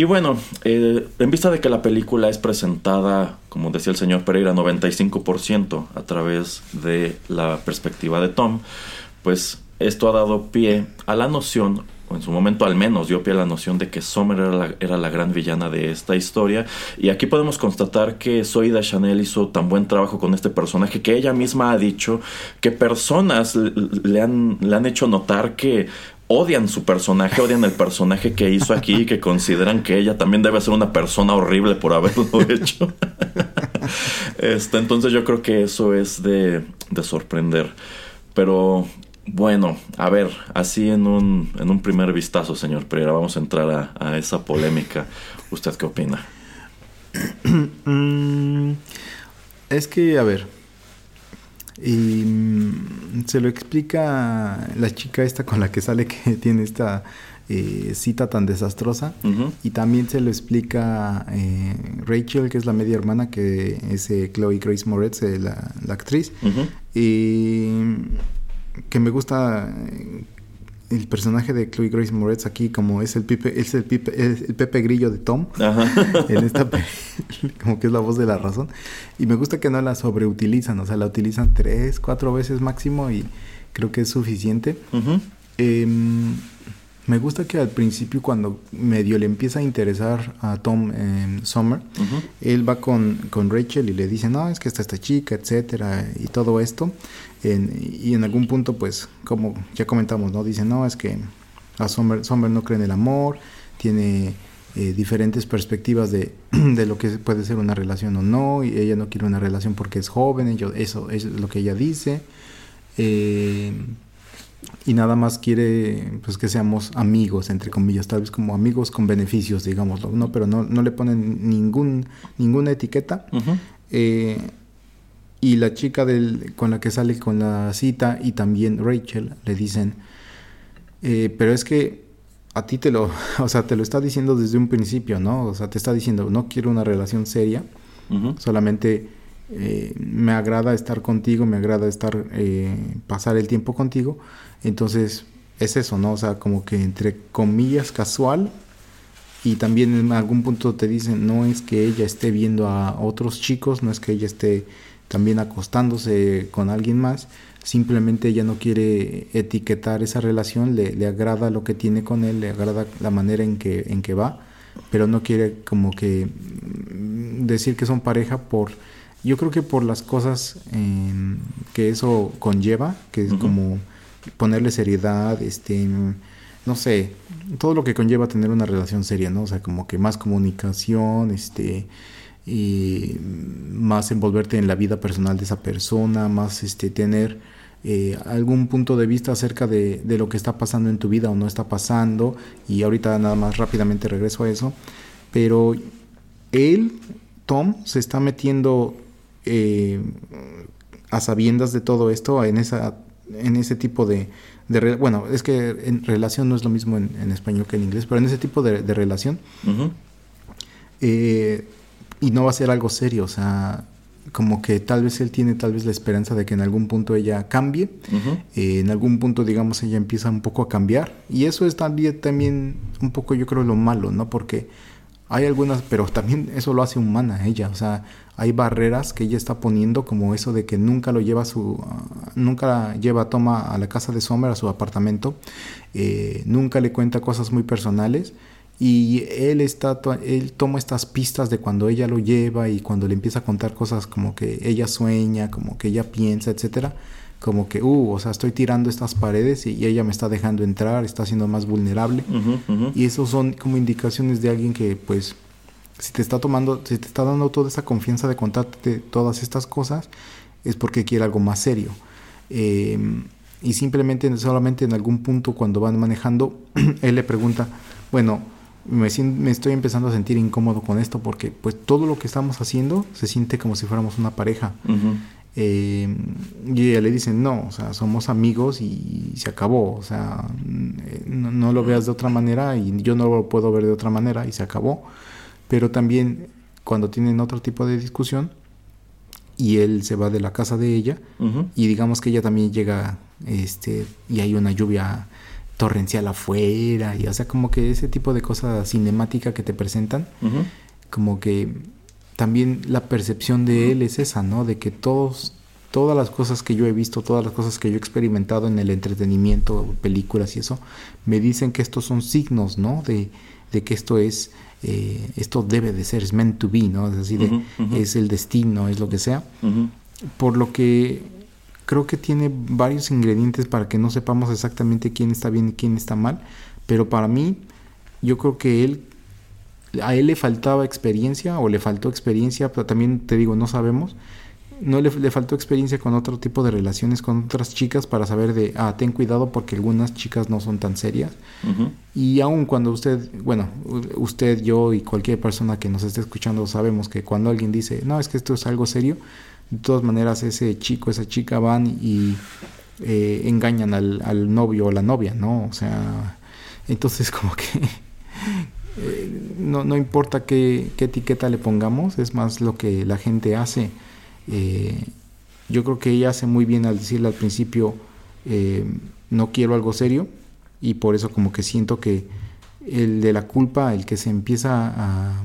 Y bueno, eh, en vista de que la película es presentada, como decía el señor Pereira, 95% a través de la perspectiva de Tom, pues esto ha dado pie a la noción, o en su momento al menos dio pie a la noción de que Summer era la, era la gran villana de esta historia. Y aquí podemos constatar que Zoida Chanel hizo tan buen trabajo con este personaje que ella misma ha dicho que personas le han, le han hecho notar que odian su personaje, odian el personaje que hizo aquí y que consideran que ella también debe ser una persona horrible por haberlo hecho. este, entonces yo creo que eso es de, de sorprender. Pero bueno, a ver, así en un, en un primer vistazo, señor Pereira, vamos a entrar a, a esa polémica. ¿Usted qué opina? Mm, es que, a ver. Y mm, se lo explica la chica esta con la que sale que tiene esta eh, cita tan desastrosa. Y también se lo explica eh, Rachel, que es la media hermana, que es eh, Chloe Grace Moretz, eh, la, la actriz. Y que me gusta el personaje de Chloe Grace Moretz aquí como es el Pipe, es el Pipe, es el Pepe Grillo de Tom Ajá. en esta como que es la voz de la razón y me gusta que no la sobreutilizan o sea la utilizan tres cuatro veces máximo y creo que es suficiente Ujú. Em, Me gusta que al principio cuando medio le empieza a interesar a Tom eh, Summer, Ujú. él va con, con Rachel y le dice, no, es que está esta chica, etcétera, y todo esto. En- y en algún punto, pues, como ya comentamos, ¿no? Dice, no, es que a Summer, Summer no cree en el amor, tiene eh, diferentes perspectivas de, de lo que puede ser una relación o no, y ella no quiere una relación porque es joven, ello- eso es lo que ella dice. Eh, y nada más quiere pues que seamos amigos entre comillas tal vez como amigos con beneficios digámoslo no pero no, no le ponen ningún ninguna etiqueta Ujú. Eh, y la chica del, con la que sale con la cita y también Rachel le dicen eh, pero es que a ti te lo o sea te lo está diciendo desde un principio no o sea te está diciendo no quiero una relación seria solamente eh, me agrada estar contigo, me agrada estar, eh, pasar el tiempo contigo. Entonces es eso, ¿no? O sea, como que entre comillas casual y también en algún punto te dicen, no es que ella esté viendo a otros chicos, no es que ella esté también acostándose con alguien más, simplemente ella no quiere etiquetar esa relación, le, le agrada lo que tiene con él, le agrada la manera en que, en que va, pero no quiere como que mm, decir que son pareja por, yo creo que por las cosas eh, que eso conlleva, que es como ponerle seriedad, este, no sé, todo lo que conlleva tener una relación seria, ¿no? O sea, como que más comunicación, este, y más envolverte en la vida personal de esa persona, más este, tener eh, algún punto de vista acerca de, de lo que está pasando en tu vida o no está pasando. Y ahorita nada más rápidamente regreso a eso. Pero él, Tom, se está metiendo eh, a sabiendas de todo esto en esa en ese tipo de, de bueno es que en relación no es lo mismo en, en español que en inglés pero en ese tipo de, de relación eh, y no va a ser algo serio, o sea, como que tal vez él tiene tal vez la esperanza de que en algún punto ella cambie, eh, en algún punto digamos ella empieza un poco a cambiar y eso es también, también un poco yo creo lo malo, ¿no? Porque hay algunas, pero también eso lo hace humana ella, o sea, hay barreras que ella está poniendo como eso de que nunca lo lleva a su, ah, nunca lleva a Toma a la casa de Sommer, a su apartamento, eh, nunca le cuenta cosas muy personales y él está él toma estas pistas de cuando ella lo lleva y cuando le empieza a contar cosas como que ella sueña, como que ella piensa, etcétera, como que uh, o sea, estoy tirando estas paredes y, y ella me está dejando entrar, está siendo más vulnerable. Y esos son como indicaciones de alguien que, pues, si te está tomando, si te está dando toda esa confianza de contarte todas estas cosas, es porque quiere algo más serio. Eh, y simplemente, solamente en algún punto cuando van manejando, él le pregunta, bueno, me, me estoy empezando a sentir incómodo con esto porque, pues, todo lo que estamos haciendo se siente como si fuéramos una pareja. Eh, y ella le dice, no, o sea, somos amigos y se acabó, o sea, eh, no, no lo veas de otra manera y yo no lo puedo ver de otra manera y se acabó. Pero también cuando tienen otro tipo de discusión y él se va de la casa de ella y digamos que ella también llega, este, y hay una lluvia torrencial afuera y o sea, como que ese tipo de cosa cinemática que te presentan como que también la percepción de él es esa, ¿no? De que todos, todas las cosas que yo he visto, todas las cosas que yo he experimentado en el entretenimiento, películas y eso, me dicen que estos son signos, ¿no? De, de que esto es, eh, esto debe de ser, es meant to be, ¿no? Es así de, es el destino, es lo que sea. Por lo que creo que tiene varios ingredientes para que no sepamos exactamente quién está bien y quién está mal. Pero para mí, yo creo que él, a él le faltaba experiencia o le faltó experiencia, pero también te digo, no sabemos. No le, le faltó experiencia con otro tipo de relaciones con otras chicas para saber de, ah, ten cuidado porque algunas chicas no son tan serias. Y aun cuando usted, bueno, usted, yo y cualquier persona que nos esté escuchando sabemos que cuando alguien dice, no, es que esto es algo serio, de todas maneras ese chico, esa chica van y eh, engañan al, novio o la novia, ¿no? O sea, entonces como que eh, no, no importa qué, qué etiqueta le pongamos, es más lo que la gente hace. Eh, yo creo que ella hace muy bien al decirle al principio, eh, no quiero algo serio, y por eso como que siento que el de la culpa, el que se empieza a...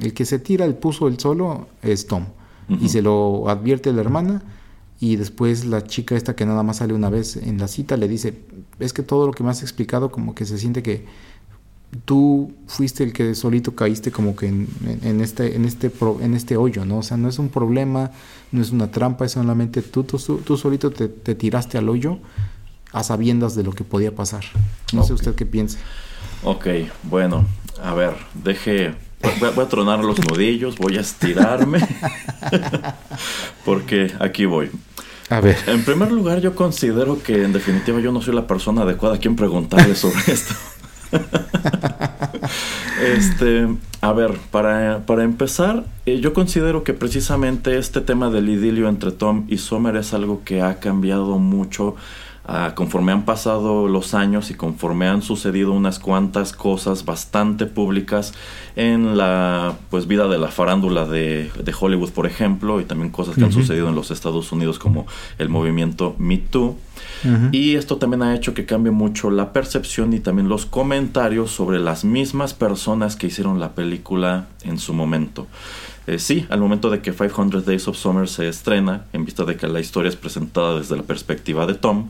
El que se tira el puso el solo es Tom. Y se lo advierte la hermana y después la chica esta que nada más sale una vez en la cita le dice, es que todo lo que me has explicado como que se siente que tú fuiste el que solito caíste como que en, en este en este pro- en este hoyo, ¿no? O sea, no es un problema, no es una trampa, es solamente tú tú, tú solito te, te tiraste al hoyo a sabiendas de lo que podía pasar. No sé usted qué piensa. Ok, bueno, a ver, deje. Voy a, voy a tronar los nudillos, voy a estirarme. Porque aquí voy. A ver. En primer lugar, yo considero que en definitiva yo no soy la persona adecuada a quien preguntarle sobre esto. este, a ver, para, para empezar, eh, yo considero que precisamente este tema del idilio entre Tom y Summer es algo que ha cambiado mucho ah, conforme han pasado los años y conforme han sucedido unas cuantas cosas bastante públicas en la pues vida de la farándula de, de Hollywood, por ejemplo, y también cosas que han sucedido en los Estados Unidos como el movimiento Me Too. Y esto también ha hecho que cambie mucho la percepción y también los comentarios sobre las mismas personas que hicieron la película en su momento. Eh, sí, al momento de que 500 Days of Summer se estrena, en vista de que la historia es presentada desde la perspectiva de Tom,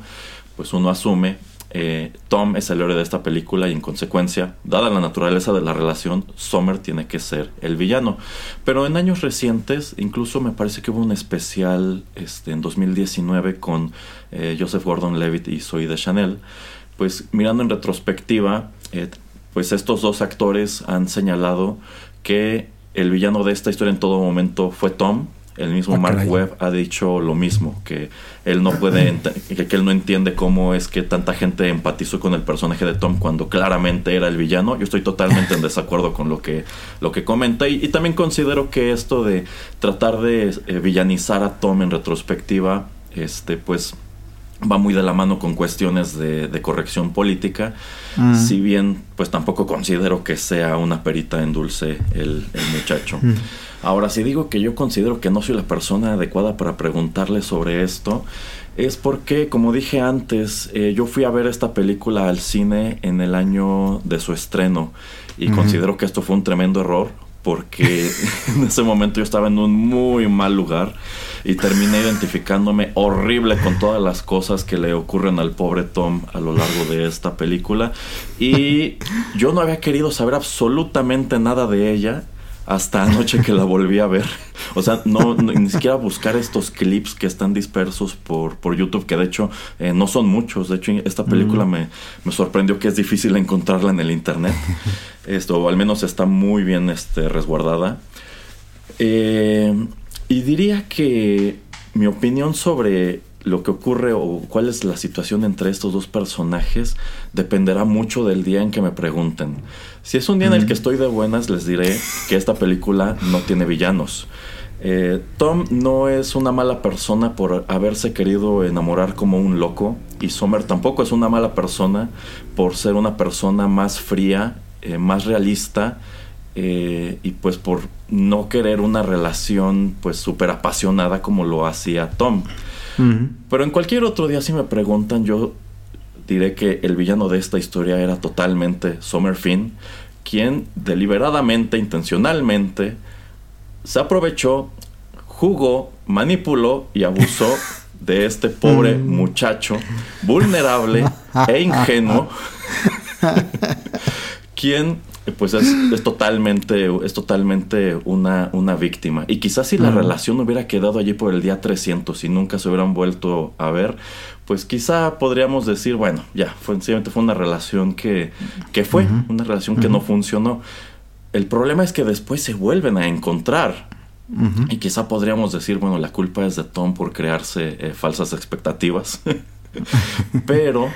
pues uno asume, eh, Tom es el héroe de esta película y en consecuencia, dada la naturaleza de la relación, Summer tiene que ser el villano. Pero en años recientes, incluso me parece que hubo un especial este, en 2019 con eh, Joseph Gordon-Levitt y Zoe de Chanel, pues mirando en retrospectiva, pues estos dos actores han señalado que el villano de esta historia en todo momento fue Tom. El mismo Ah, Mark caray. Webb ha dicho lo mismo, que él no puede, que, que él no entiende cómo es que tanta gente empatizó con el personaje de Tom cuando claramente era el villano. Yo estoy totalmente en desacuerdo con lo que, lo que comenta y, y también considero que esto de tratar de eh, villanizar a Tom en retrospectiva, este, pues va muy de la mano con cuestiones de, de corrección política. Mm. Si bien, pues tampoco considero que sea una perita en dulce el, el muchacho. Mm. Ahora, si digo que yo considero que no soy la persona adecuada para preguntarle sobre esto, es porque, como dije antes, eh, yo fui a ver esta película al cine en el año de su estreno y Ujú. considero que esto fue un tremendo error porque en ese momento yo estaba en un muy mal lugar y terminé identificándome horrible con todas las cosas que le ocurren al pobre Tom a lo largo de esta película y yo no había querido saber absolutamente nada de ella hasta anoche que la volví a ver. O sea, no, no- ni siquiera buscar estos clips que están dispersos por, por YouTube, que de hecho eh, no son muchos. De hecho, esta película Mm. me, me sorprendió que es difícil encontrarla en el internet. Esto, o al menos está muy bien este, resguardada. Eh, y diría que mi opinión sobre lo que ocurre o cuál es la situación entre estos dos personajes dependerá mucho del día en que me pregunten. Si es un día en el que estoy de buenas, les diré que esta película no tiene villanos. Eh, Tom no es una mala persona por haberse querido enamorar como un loco y Summer tampoco es una mala persona por ser una persona más fría, eh, más realista eh, y pues por no querer una relación pues súper apasionada como lo hacía Tom. Pero en cualquier otro día si me preguntan yo diré que el villano de esta historia era totalmente Summer Finn, quien deliberadamente, intencionalmente, se aprovechó, jugó, manipuló y abusó de este pobre Mm. muchacho vulnerable e ingenuo, quien pues es, es totalmente, es totalmente una, una víctima. Y quizás si la Ujú. relación hubiera quedado allí por el día 300 y nunca se hubieran vuelto a ver, pues quizá podríamos decir, bueno, ya, fue, sencillamente fue una relación que, que fue, una relación que no funcionó. El problema es que después se vuelven a encontrar. Y quizá podríamos decir, bueno, la culpa es de Tom por crearse eh, falsas expectativas. Pero,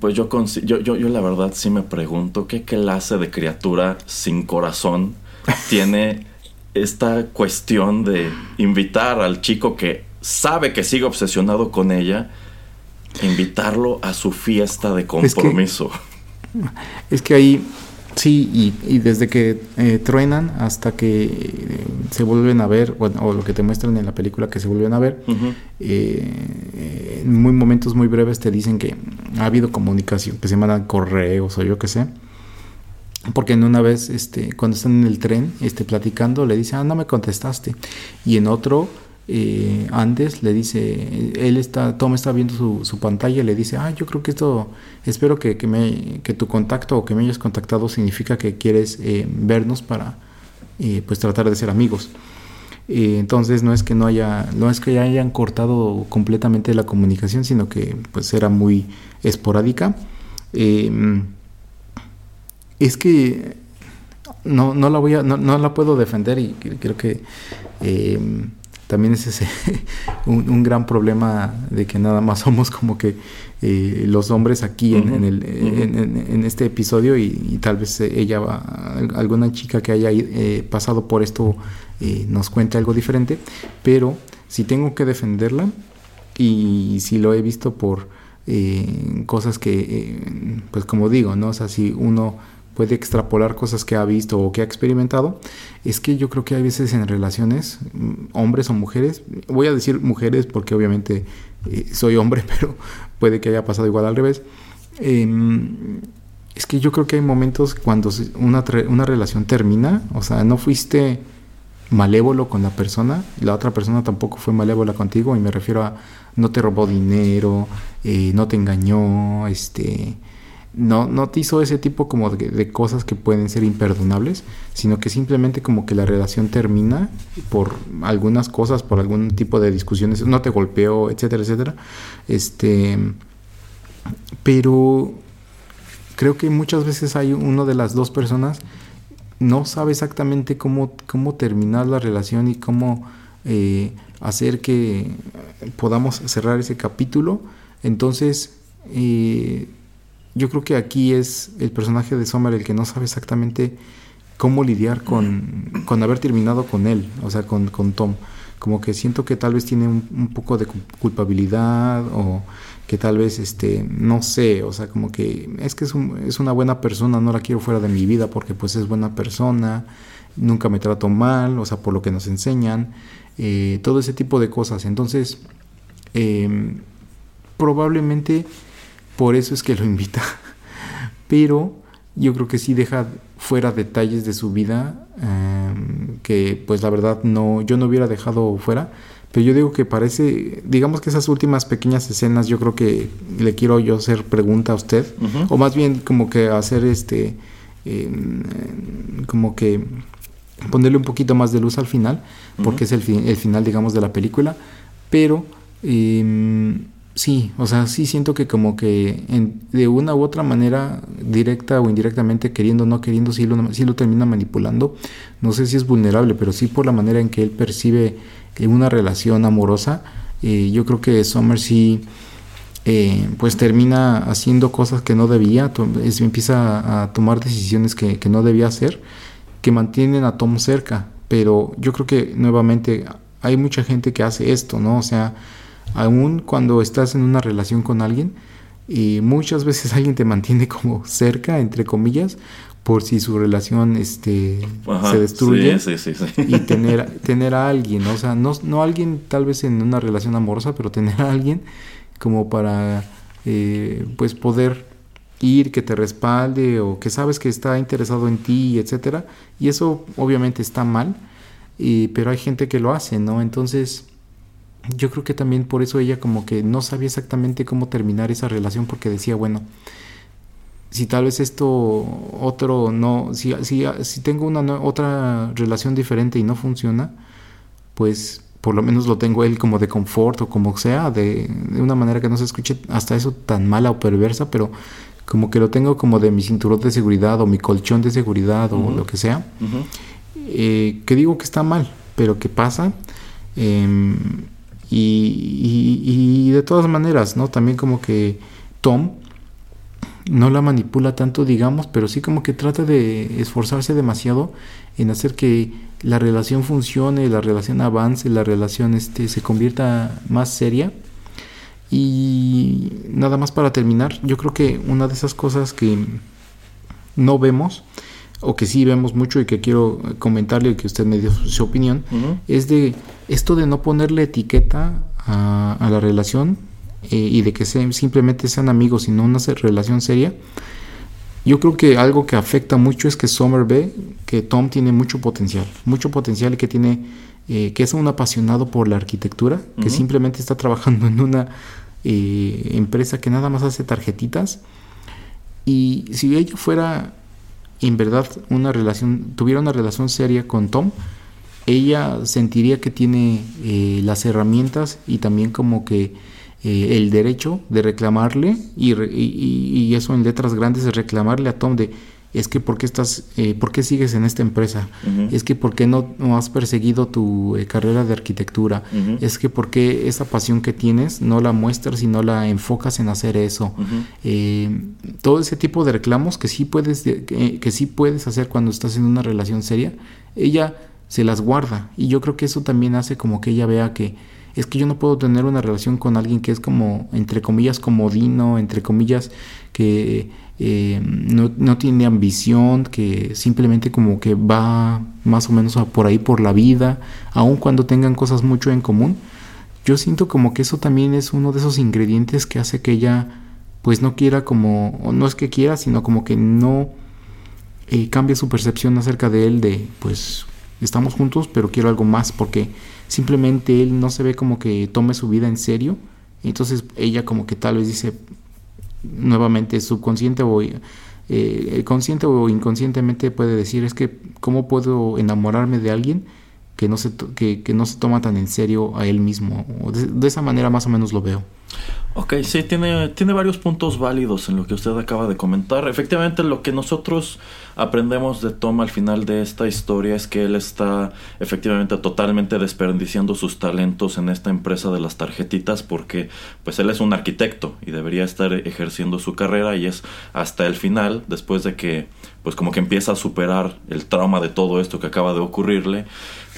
pues yo, yo, yo, yo la verdad sí me pregunto qué clase de criatura sin corazón tiene esta cuestión de invitar al chico que sabe que sigue obsesionado con ella, invitarlo a su fiesta de que- compromiso. Es que ahí, sí, y, y desde que eh, truenan hasta que eh, se vuelven a ver, bueno, o lo que te muestran en la película que se vuelven a ver, eh, en muy momentos muy breves te dicen que ha habido comunicación, que se mandan correos o yo qué sé. Porque en una vez, este, cuando están en el tren, este, platicando, le dice, ah, no me contestaste. Y en otro, eh, antes le dice, él está, Tom está viendo su, su, pantalla y le dice, ah, yo creo que esto, espero que, que, me, que tu contacto o que me hayas contactado significa que quieres eh, vernos para eh, pues tratar de ser amigos. Eh, entonces no es que no haya, no es que hayan cortado completamente la comunicación, sino que pues era muy esporádica. Eh, es que no, no la voy a, no, no la puedo defender y creo que eh, también es ese un, un, gran problema de que nada más somos como que eh, los hombres aquí en, uh -huh. en, el, uh -huh. en, en, este episodio y, y, tal vez ella va, alguna chica que haya eh, pasado por esto eh, nos cuente algo diferente, pero si tengo que defenderla y si lo he visto por eh, cosas que, pues como digo, ¿no? O sea, si uno puede extrapolar cosas que ha visto o que ha experimentado, es que yo creo que hay veces en relaciones, hombres o mujeres, voy a decir mujeres porque obviamente eh, soy hombre, pero puede que haya pasado igual al revés. Eh, es que yo creo que hay momentos cuando una, una relación termina, o sea, no fuiste malévolo con la persona, la otra persona tampoco fue malévola contigo, y me refiero a no te robó dinero, eh, no te engañó, este no, no te hizo ese tipo como de, cosas que pueden ser imperdonables, sino que simplemente como que la relación termina por algunas cosas, por algún tipo de discusiones, no te golpeó, etcétera, etcétera. Este, pero creo que muchas veces hay uno de las dos personas no sabe exactamente cómo, cómo terminar la relación y cómo eh, hacer que podamos cerrar ese capítulo. Entonces, eh, yo creo que aquí es el personaje de Sommer el que no sabe exactamente cómo lidiar con, con haber terminado con él, o sea, con, con Tom. Como que siento que tal vez tiene un, poco de culpabilidad o que tal vez, este, no sé, o sea, como que es que es, un, es una buena persona, no la quiero fuera de mi vida porque pues es buena persona, nunca me trato mal, o sea, por lo que nos enseñan, eh, todo ese tipo de cosas. Entonces, eh, probablemente por eso es que lo invita. Pero yo creo que sí deja fuera detalles de su vida eh, que pues la verdad no yo no hubiera dejado fuera pero yo digo que parece digamos que esas últimas pequeñas escenas yo creo que le quiero yo hacer pregunta a usted uh -huh. o más bien como que hacer este eh, como que ponerle un poquito más de luz al final porque uh -huh. es el, fi el, final digamos de la película pero eh, sí, o sea, sí siento que como que en, de una u otra manera, directa o indirectamente, queriendo o no queriendo, sí lo, sí lo termina manipulando. No sé si es vulnerable, pero sí por la manera en que él percibe una relación amorosa. Eh, yo creo que Summer sí, eh, pues termina haciendo cosas que no debía, empieza a tomar decisiones que, que no debía hacer, que mantienen a Tom cerca. Pero yo creo que nuevamente hay mucha gente que hace esto, ¿no? O sea, aún cuando estás en una relación con alguien y muchas veces alguien te mantiene como cerca entre comillas por si su relación este Ajá, se destruye sí, sí, sí, y tener tener a alguien o sea no no alguien tal vez en una relación amorosa pero tener a alguien como para eh, pues poder ir que te respalde o que sabes que está interesado en ti etcétera. Y eso obviamente está mal y, pero hay gente que lo hace no entonces yo creo que también por eso ella como que no sabía exactamente cómo terminar esa relación porque decía, bueno, si tal vez esto otro no, si, si, si tengo una no, otra relación diferente y no funciona, pues por lo menos lo tengo él como de confort o como sea, de, de una manera que no se escuche hasta eso tan mala o perversa, pero como que lo tengo como de mi cinturón de seguridad o mi colchón de seguridad uh -huh. o lo que sea, uh -huh. eh, que digo que está mal, pero que pasa. Eh, y, de todas maneras, ¿no? También como que Tom no la manipula tanto, digamos, pero sí como que trata de esforzarse demasiado en hacer que la relación funcione, la relación avance, la relación este, se convierta más seria. Y nada más para terminar, yo creo que una de esas cosas que no vemos o que sí vemos mucho y que quiero comentarle y que usted me dio su, su opinión, uh -huh. es de esto de no ponerle etiqueta a, a la relación eh, y de que se, simplemente sean amigos y no una relación seria. Yo creo que algo que afecta mucho es que Summer ve que Tom tiene mucho potencial, mucho potencial y que tiene eh, que es un apasionado por la arquitectura, que simplemente está trabajando en una eh, empresa que nada más hace tarjetitas. Y si ella fuera en verdad una relación, tuviera una relación seria con Tom, ella sentiría que tiene eh, las herramientas y también como que eh, el derecho de reclamarle y, y- y eso en letras grandes de reclamarle a Tom de es que por qué estás eh, por qué sigues en esta empresa es que por qué no, no has perseguido tu eh, carrera de arquitectura es que por qué esa pasión que tienes no la muestras y no la enfocas en hacer eso eh, todo ese tipo de reclamos que sí puedes de- que, que sí puedes hacer cuando estás en una relación seria ella se las guarda. Y yo creo que eso también hace como que ella vea que es que yo no puedo tener una relación con alguien que es como entre comillas comodino entre comillas que eh, no, no tiene ambición que simplemente como que va más o menos por ahí por la vida aun cuando tengan cosas mucho en común. Yo siento como que eso también es uno de esos ingredientes que hace que ella pues no quiera como, o no es que quiera, sino como que no eh, cambia su percepción acerca de él de pues estamos juntos pero quiero algo más porque simplemente él no se ve como que tome su vida en serio. Entonces ella como que tal vez dice nuevamente subconsciente o eh, consciente o inconscientemente puede decir es que cómo puedo enamorarme de alguien que no se que, que no se toma tan en serio a él mismo de, de esa manera más o menos lo veo Ok, sí, tiene, tiene varios puntos válidos en lo que usted acaba de comentar. Efectivamente, lo que nosotros aprendemos de Tom al final de esta historia es que él está efectivamente totalmente desperdiciando sus talentos en esta empresa de las tarjetitas porque pues él es un arquitecto y debería estar ejerciendo su carrera y es hasta el final, después de que pues como que empieza a superar el trauma de todo esto que acaba de ocurrirle,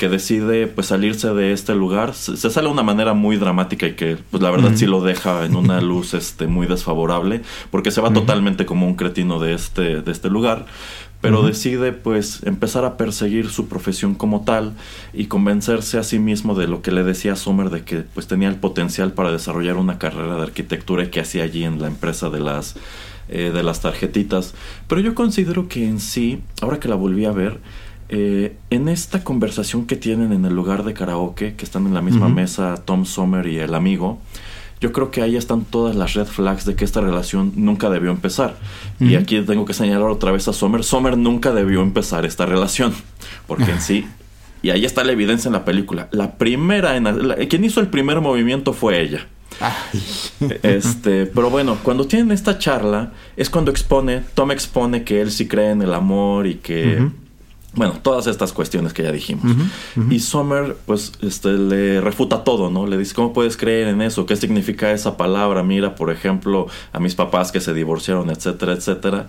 que decide pues salirse de este lugar. Se, se sale de una manera muy dramática y que pues la verdad sí lo deja en una luz este muy desfavorable porque se va totalmente como un cretino de este de este lugar. Pero decide pues empezar a perseguir su profesión como tal y convencerse a sí mismo de lo que le decía Sommer de que pues tenía el potencial para desarrollar una carrera de arquitectura y que hacía allí en la empresa de las eh, de las tarjetitas. Pero yo considero que en sí, ahora que la volví a ver, eh, en esta conversación que tienen en el lugar de karaoke, que están en la misma mesa Tom Sommer y el amigo, yo creo que ahí están todas las red flags de que esta relación nunca debió empezar. Y aquí tengo que señalar otra vez a Sommer. Sommer nunca debió empezar esta relación. Porque en sí, y ahí está la evidencia en la película. La primera, en la- quien hizo el primer movimiento fue ella. Este, pero bueno, cuando tienen esta charla es cuando expone, Tom expone que él sí cree en el amor y que. Bueno, todas estas cuestiones que ya dijimos. Y Sommer pues este le refuta todo, ¿no? Le dice, "¿Cómo puedes creer en eso? ¿Qué significa esa palabra? Mira, por ejemplo, a mis papás que se divorciaron, etcétera, etcétera."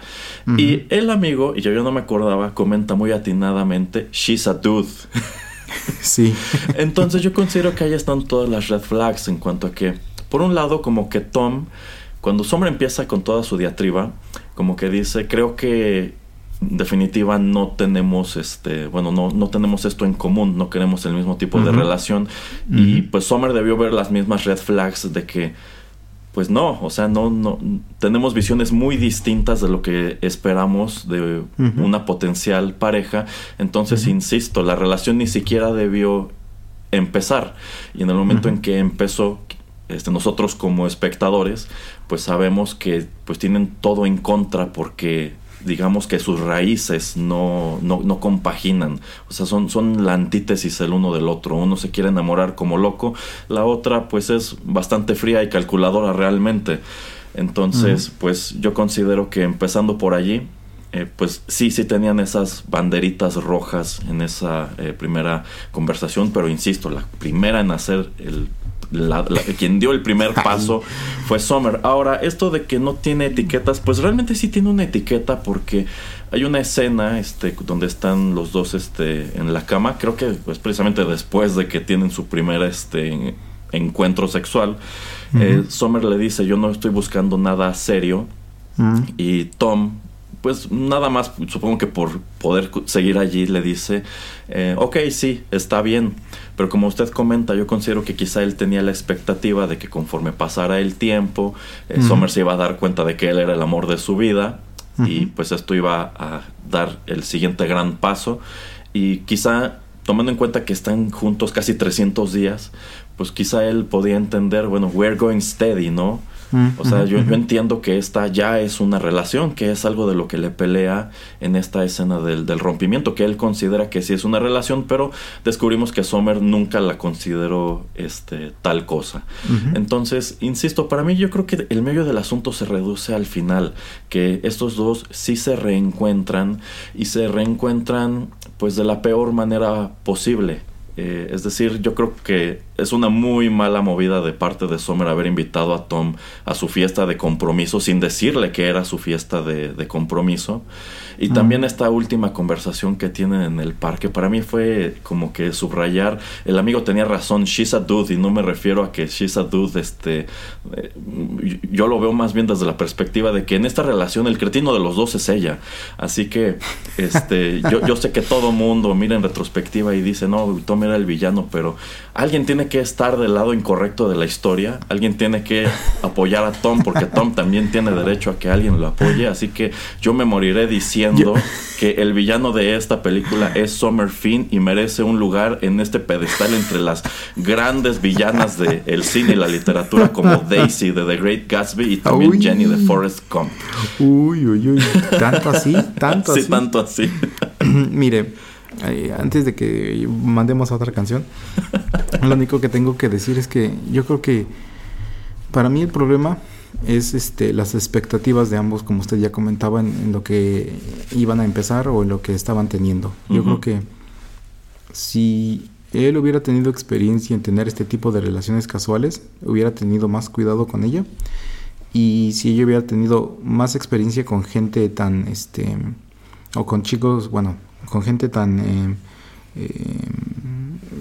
Y el amigo, y yo, yo no me acordaba, comenta muy atinadamente, "She's a dude." sí Entonces yo considero que ahí están todas las red flags en cuanto a que, por un lado, como que Tom, cuando Sommer empieza con toda su diatriba, como que dice, creo que definitiva no tenemos este, bueno, no, no tenemos esto en común, no queremos el mismo tipo de relación. Y pues Sommer debió ver las mismas red flags de que pues no, o sea, no, no, tenemos visiones muy distintas de lo que esperamos de una potencial pareja. Entonces, insisto, la relación ni siquiera debió empezar. Y en el momento en que empezó, este, nosotros como espectadores, pues sabemos que pues tienen todo en contra porque digamos que sus raíces no, no, no compaginan. O sea, son, son la antítesis el uno del otro. Uno se quiere enamorar como loco, la otra pues es bastante fría y calculadora realmente. Entonces, pues yo considero que empezando por allí, eh, pues sí, sí tenían esas banderitas rojas en esa eh, primera conversación, pero insisto, la primera en hacer el... la- la- quien dio el primer paso fue Sommer. Ahora, esto de que no tiene etiquetas, pues realmente sí tiene una etiqueta porque hay una escena este, donde están los dos este, en la cama, creo que pues, precisamente después de que tienen su primer este, encuentro sexual, eh, Ujú. Sommer le dice, yo no estoy buscando nada serio, Mm. y Tom, pues nada más, supongo que por poder seguir allí, le dice, eh, ok, sí, está bien, pero como usted comenta, yo considero que quizá él tenía la expectativa de que conforme pasara el tiempo, eh, se iba a dar cuenta de que él era el amor de su vida y pues esto iba a dar el siguiente gran paso. Y quizá tomando en cuenta que están juntos casi 300 días, pues quizá él podía entender, bueno, we're going steady, ¿no? Mm, O sea, yo, yo entiendo que esta ya es una relación, que es algo de lo que le pelea en esta escena del, del rompimiento, que él considera que sí es una relación, pero descubrimos que Sommer nunca la consideró este, tal cosa. Entonces, insisto, para mí yo creo que el medio del asunto se reduce al final, que estos dos sí se reencuentran y se reencuentran pues de la peor manera posible. Eh, es decir, yo creo que es una muy mala movida de parte de Sommer haber invitado a Tom a su fiesta de compromiso sin decirle que era su fiesta de, de compromiso. Y también esta última conversación que tienen en el parque, para mí fue como que subrayar, el amigo tenía razón, she's a dude, y no me refiero a que she's a dude, este, eh, yo lo veo más bien desde la perspectiva de que en esta relación el cretino de los dos es ella. Así que, este, yo, yo sé que todo mundo mira en retrospectiva y dice, no, Tom era el villano, pero alguien tiene que estar del lado incorrecto de la historia, alguien tiene que apoyar a Tom, porque Tom también tiene derecho a que alguien lo apoye, así que yo me moriré diciendo Yo- que el villano de esta película es Summer Finn y merece un lugar en este pedestal entre las grandes villanas del cine y la literatura como Daisy de The Great Gatsby y también Uy. Jenny de Forrest Gump. Uy, uy, uy. Tanto así, tanto Sí, así. tanto así. Mire, eh, antes de que mandemos a otra canción, lo único que tengo que decir es que yo creo que para mí el problema es este las expectativas de ambos, como usted ya comentaba, en, en lo que iban a empezar o en lo que estaban teniendo. Yo creo que si él hubiera tenido experiencia en tener este tipo de relaciones casuales, hubiera tenido más cuidado con ella. Y si ella hubiera tenido más experiencia con gente tan, este, o con chicos, bueno, con gente tan eh, eh,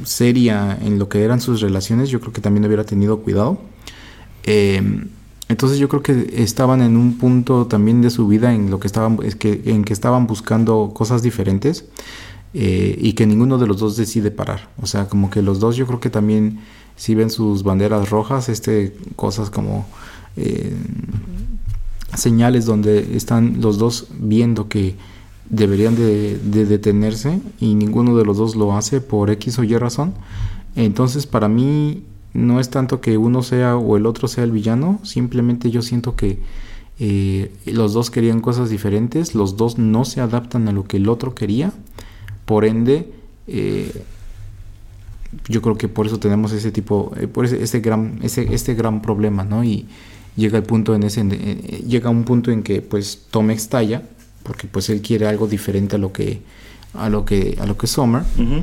seria en lo que eran sus relaciones, yo creo que también hubiera tenido cuidado. Eh, entonces yo creo que estaban en un punto también de su vida en lo que estaban, es que, en que estaban buscando cosas diferentes eh, y que ninguno de los dos decide parar. O sea, como que los dos yo creo que también si ven sus banderas rojas, este, cosas como eh, señales donde están los dos viendo que deberían de, de detenerse y ninguno de los dos lo hace por X o Y razón. Entonces para mí no es tanto que uno sea o el otro sea el villano, simplemente yo siento que eh, los dos querían cosas diferentes, los dos no se adaptan a lo que el otro quería, por ende eh, yo creo que por eso tenemos ese tipo, eh, por ese, ese gran, ese, este gran problema, ¿no? Y llega el punto en ese, llega un punto en que pues Tom estalla, porque pues él quiere algo diferente a lo que, a lo que, a lo que Summer. Ujú.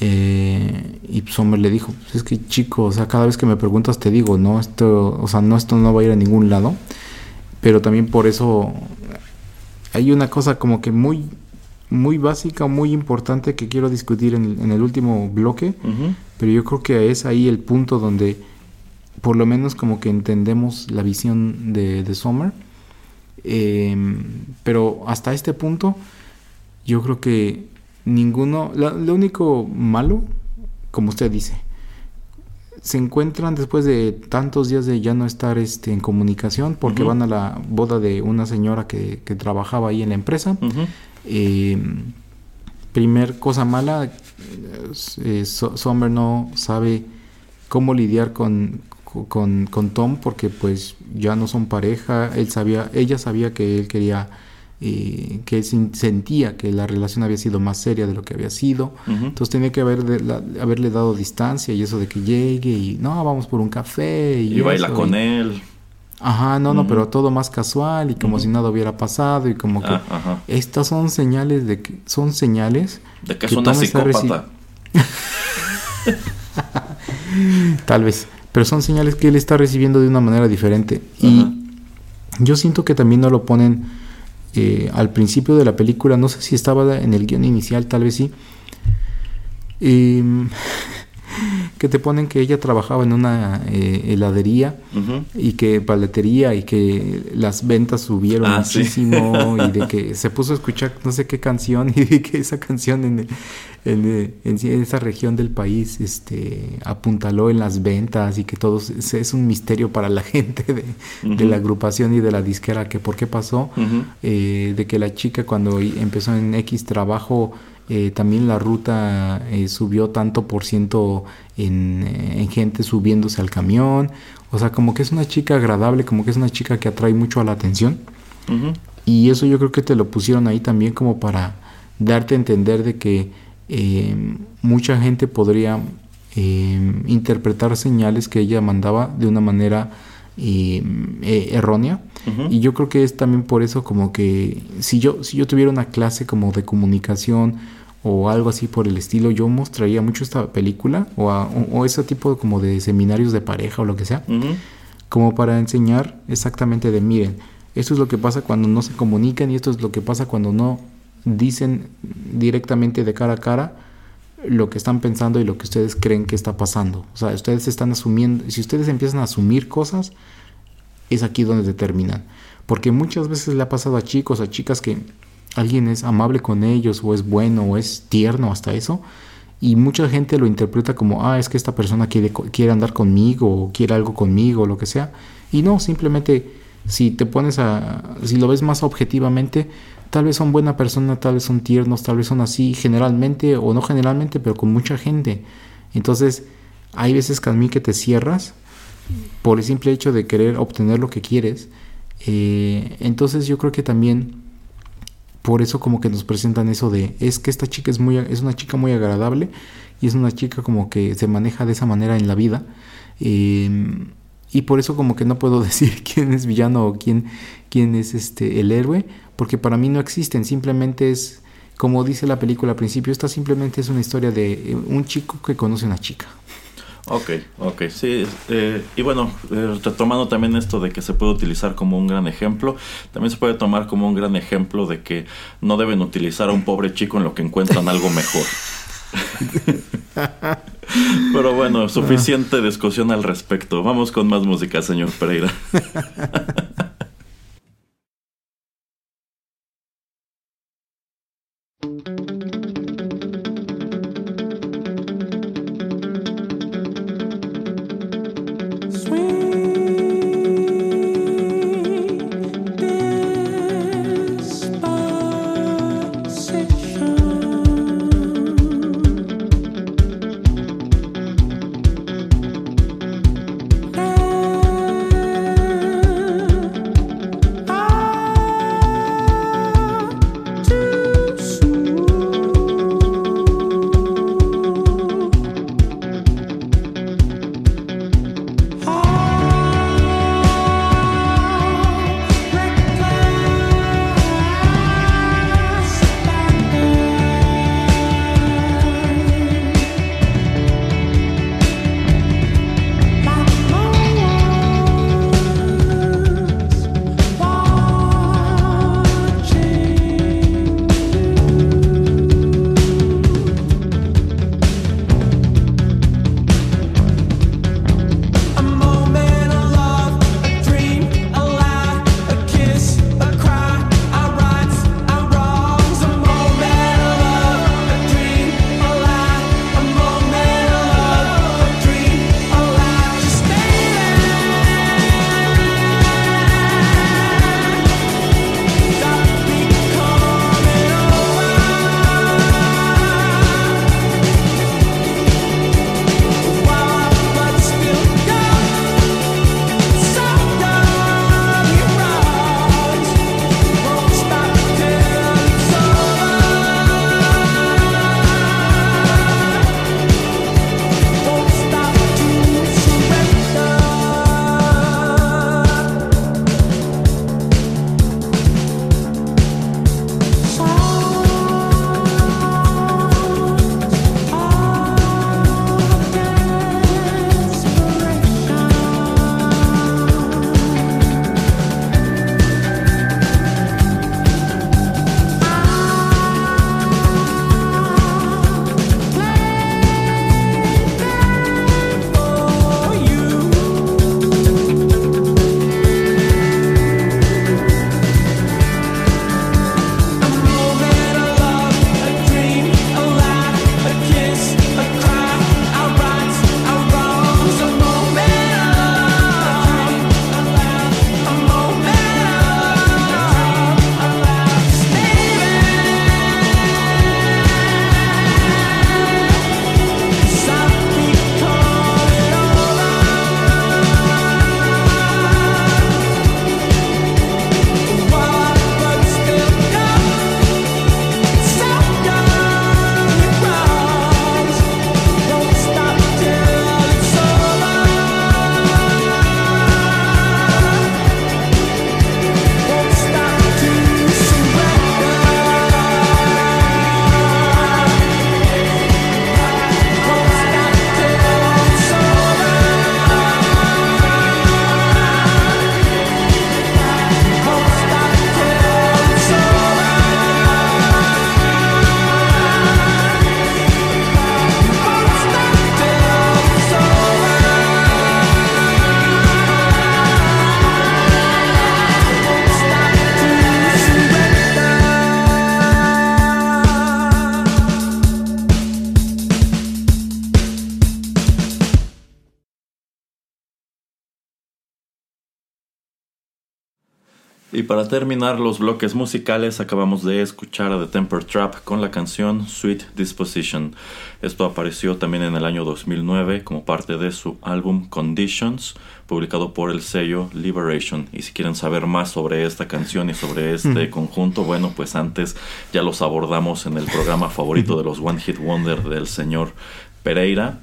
Eh, y Summer le dijo, "Pues es que chico, o sea, cada vez que me preguntas te digo, no, esto, o sea, no, esto no va a ir a ningún lado. Pero también por eso hay una cosa como que muy, muy básica, muy importante que quiero discutir en, en el último bloque. Pero yo creo que es ahí el punto donde por lo menos como que entendemos la visión de, de Sommer. Eh, pero hasta este punto yo creo que ninguno, la- lo único malo, como usted dice, se encuentran después de tantos días de ya no estar este, en comunicación porque van a la boda de una señora que, que trabajaba ahí en la empresa. Eh, primer cosa mala, eh, Summer no sabe cómo lidiar con, con, con Tom porque pues ya no son pareja. Él sabía, ella sabía que él quería, eh, que sentía que la relación había sido más seria de lo que había sido. Entonces tenía que haber de- la- haberle dado distancia y eso de que llegue y no, vamos por un café y, Y baila con y- él. Ajá, no, no, pero todo más casual y como si nada hubiera pasado y como que Ah, estas son señales de que son señales De que es que una Tom está psicópata. tal vez, pero son señales que él está recibiendo de una manera diferente y yo siento que también no lo ponen eh, al principio de la película, no sé si estaba en el guion inicial, tal vez sí. Em, que te ponen que ella trabajaba en una eh, heladería y que paletería y que las ventas subieron Ah, sí. muchísimo y de que se puso a escuchar no sé qué canción y de que esa canción en, en, en, sí- en esa región del país este apuntaló en las ventas y que todo es, es un misterio para la gente de, la agrupación y de la disquera que por qué pasó eh, de que la chica cuando empezó en X trabajo eh, también la ruta eh, subió tanto por ciento en, en, gente subiéndose al camión. O sea, como que es una chica agradable, como que es una chica que atrae mucho a la atención. Y eso yo creo que te lo pusieron ahí también como para darte a entender de que eh, mucha gente podría interpretar señales que ella mandaba de una manera errónea. Y yo creo que es también por eso como que si yo, si yo tuviera una clase como de comunicación o algo así por el estilo, yo mostraría mucho esta película o, o, ese tipo como de seminarios de pareja o lo que sea, como para enseñar exactamente de, miren, esto es lo que pasa cuando no se comunican y esto es lo que pasa cuando no dicen directamente de cara a cara lo que están pensando y lo que ustedes creen que está pasando. O sea, ustedes están asumiendo, si ustedes empiezan a asumir cosas, es aquí donde determinan. Porque muchas veces le ha pasado a chicos, a chicas que alguien es amable con ellos o es bueno o es tierno hasta eso y mucha gente lo interpreta como ah es que esta persona quiere, quiere andar conmigo o quiere algo conmigo o lo que sea y no simplemente si te pones a si lo ves más objetivamente tal vez son buena persona tal vez son tiernos tal vez son así generalmente o no generalmente pero con mucha gente. Entonces hay veces que a mí que te cierras por el simple hecho de querer obtener lo que quieres eh, entonces yo creo que también por eso como que nos presentan eso de es que esta chica es muy es una chica muy agradable y es una chica como que se maneja de esa manera en la vida em, y por eso como que no puedo decir quién es villano o quién quién es este el héroe porque para mí no existen simplemente es como dice la película al principio esta simplemente es una historia de eh, un chico que conoce a una chica Ok, ok, sí. Eh, y bueno, eh, retomando también esto de que se puede utilizar como un gran ejemplo, también se puede tomar como un gran ejemplo de que no deben utilizar a un pobre chico en lo que encuentran algo mejor. Pero bueno, suficiente discusión al respecto. Vamos con más música, señor Pereira. para terminar los bloques musicales acabamos de escuchar a The Temper Trap con la canción Sweet Disposition. Esto apareció también en el año 2009 como parte de su álbum Conditions, publicado por el sello Liberation. Y si quieren saber más sobre esta canción y sobre este conjunto, bueno, pues antes ya los abordamos en el programa favorito de los One Hit Wonder del señor Pereira.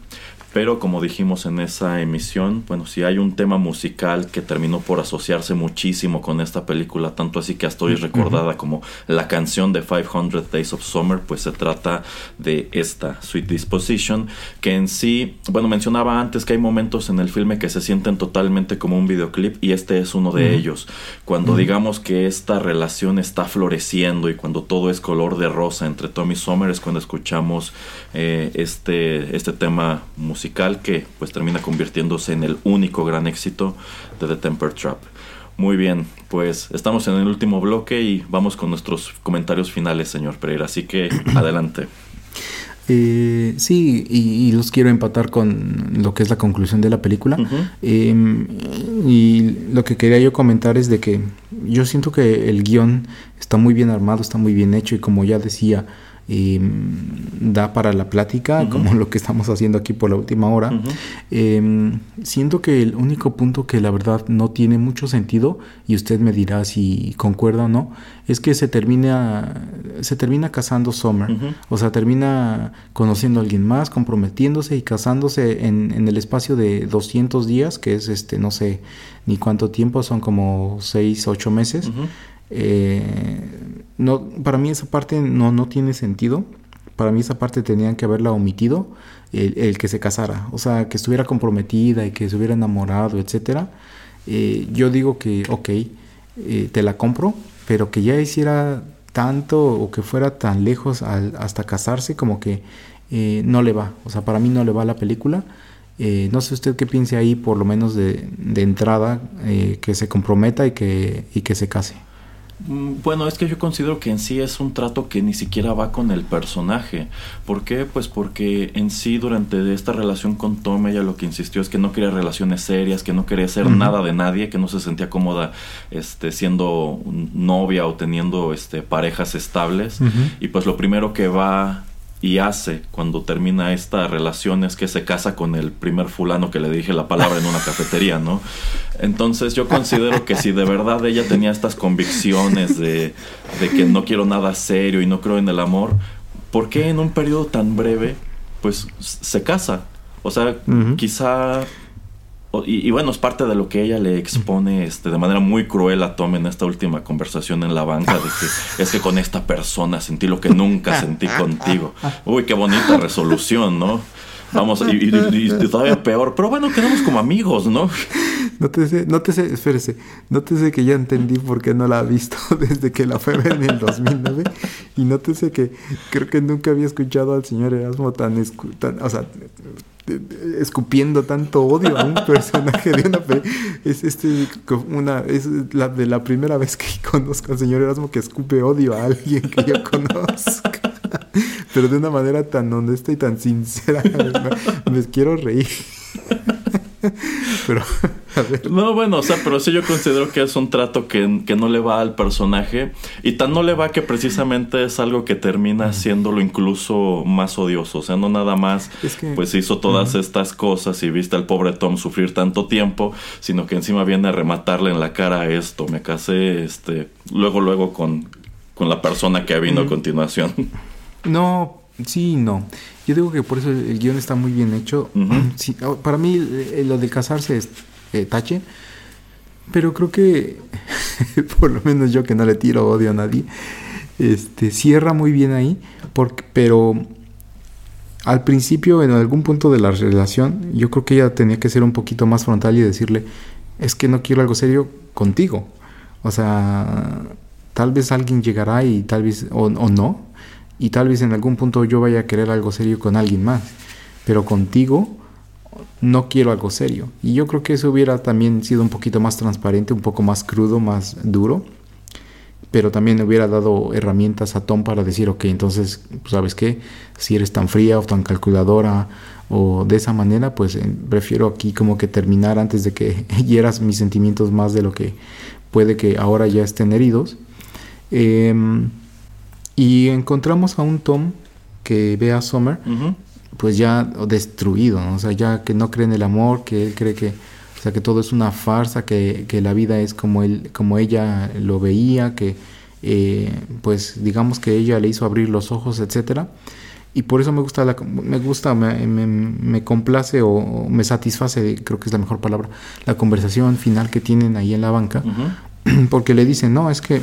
Pero como dijimos en esa emisión, bueno, si hay un tema musical que terminó por asociarse muchísimo con esta película, tanto así que hasta hoy es recordada como la canción de 500 Days of Summer, pues se trata de esta Sweet Disposition, que en sí, bueno, mencionaba antes que hay momentos en el filme que se sienten totalmente como un videoclip y este es uno de ellos. Cuando digamos que esta relación está floreciendo y cuando todo es color de rosa entre Tommy Summer es cuando escuchamos eh, este, este tema musical que pues termina convirtiéndose en el único gran éxito de The Temper Trap. Muy bien, pues estamos en el último bloque y vamos con nuestros comentarios finales, señor Pereira. Así que adelante. Eh, sí, y, los quiero empatar con lo que es la conclusión de la película. Em, y lo que quería yo comentar es de que yo siento que el guion está muy bien armado, está muy bien hecho y como ya decía, da para la plática, como lo que estamos haciendo aquí por la última hora. Em, siento que el único punto que la verdad no tiene mucho sentido, y usted me dirá si concuerda o no, es que se termina, se termina casando Summer. O sea, termina conociendo a alguien más, comprometiéndose y casándose en, en, el espacio de 200 días, que es este, no sé ni cuánto tiempo, son como 6, 8 meses. Eh, no, para mí esa parte no, no tiene sentido. Para mí esa parte tenían que haberla omitido, el, que se casara. O sea, que estuviera comprometida y que se hubiera enamorado, etc. Eh, yo digo que, ok, eh, te la compro, pero que ya hiciera tanto o que fuera tan lejos hasta casarse, como que no le va. O sea, para mí no le va la película. no sé usted qué piense ahí, por lo menos de, de entrada, que se comprometa y que, y que se case. Mm, bueno, es que yo considero que en sí es un trato que ni siquiera va con el personaje. ¿Por qué? Pues porque en sí durante esta relación con Tom ella lo que insistió es que no quería relaciones serias, que no quería ser nada de nadie, que no se sentía cómoda este, siendo novia o teniendo este, parejas estables. Y pues lo primero que va y hace cuando termina esta relación es que se casa con el primer fulano que le dije la palabra en una cafetería, ¿no? Entonces yo considero que si de verdad ella tenía estas convicciones de, de que no quiero nada serio y no creo en el amor, ¿por qué en un periodo tan breve pues se casa? O sea, quizá y, bueno, es parte de lo que ella le expone este, de manera muy cruel a Tom en esta última conversación en la banca, de que es que con esta persona sentí lo que nunca sentí contigo. Uy, qué bonita resolución, ¿no? Vamos, y, todavía peor, pero bueno, quedamos como amigos, ¿no? Nótese, nótese, espérese, nótese que ya entendí por qué no la ha visto desde que la fue en el 2009 y nótese que creo que nunca había escuchado al señor Erasmo tan, tan o sea, escupiendo tanto odio a un personaje de una es este una es la de la primera vez que conozco al señor Erasmo que escupe odio a alguien que yo conozco. Pero de una manera tan honesta y tan sincera me quiero reír pero, No, bueno, o sea, pero sí yo considero que es un trato que, no le va al personaje. Y tan no le va que precisamente es algo que termina haciéndolo incluso más odioso. O sea, no nada más, pues hizo todas estas cosas y viste al pobre Tom sufrir tanto tiempo, sino que encima viene a rematarle en la cara esto. Me casé, este, luego, luego con, con la persona que vino a continuación. No, sí, no. Yo digo que por eso el guion está muy bien hecho. Oh, para mí eh, lo de casarse es eh, tache. Pero creo que, por lo menos yo que no le tiro odio a nadie, este, cierra muy bien ahí. Porque, pero al principio, en algún punto de la relación, yo creo que ella tenía que ser un poquito más frontal y decirle, es que no quiero algo serio contigo. O sea, tal vez alguien llegará y tal vez, o no, y tal vez en algún punto yo vaya a querer algo serio con alguien más, pero contigo no quiero algo serio. Y yo creo que eso hubiera también sido un poquito más transparente, un poco más crudo, más duro, pero también hubiera dado herramientas a Tom para decir, ok, entonces, pues, ¿sabes qué? Si eres tan fría o tan calculadora o de esa manera, pues eh, prefiero aquí como que terminar antes de que hieras mis sentimientos más de lo que puede que ahora ya estén heridos. Em, y encontramos a un Tom que ve a Summer, pues ya destruido, ¿no? o sea, ya que no cree en el amor, que él cree que, o sea, que todo es una farsa, que, que la vida es como él, como ella lo veía, que, eh, pues, digamos que ella le hizo abrir los ojos, etcétera. Y por eso me gusta, la, me gusta, me, me- me complace o, me satisface, creo que es la mejor palabra, la conversación final que tienen ahí en la banca porque le dicen, no, es que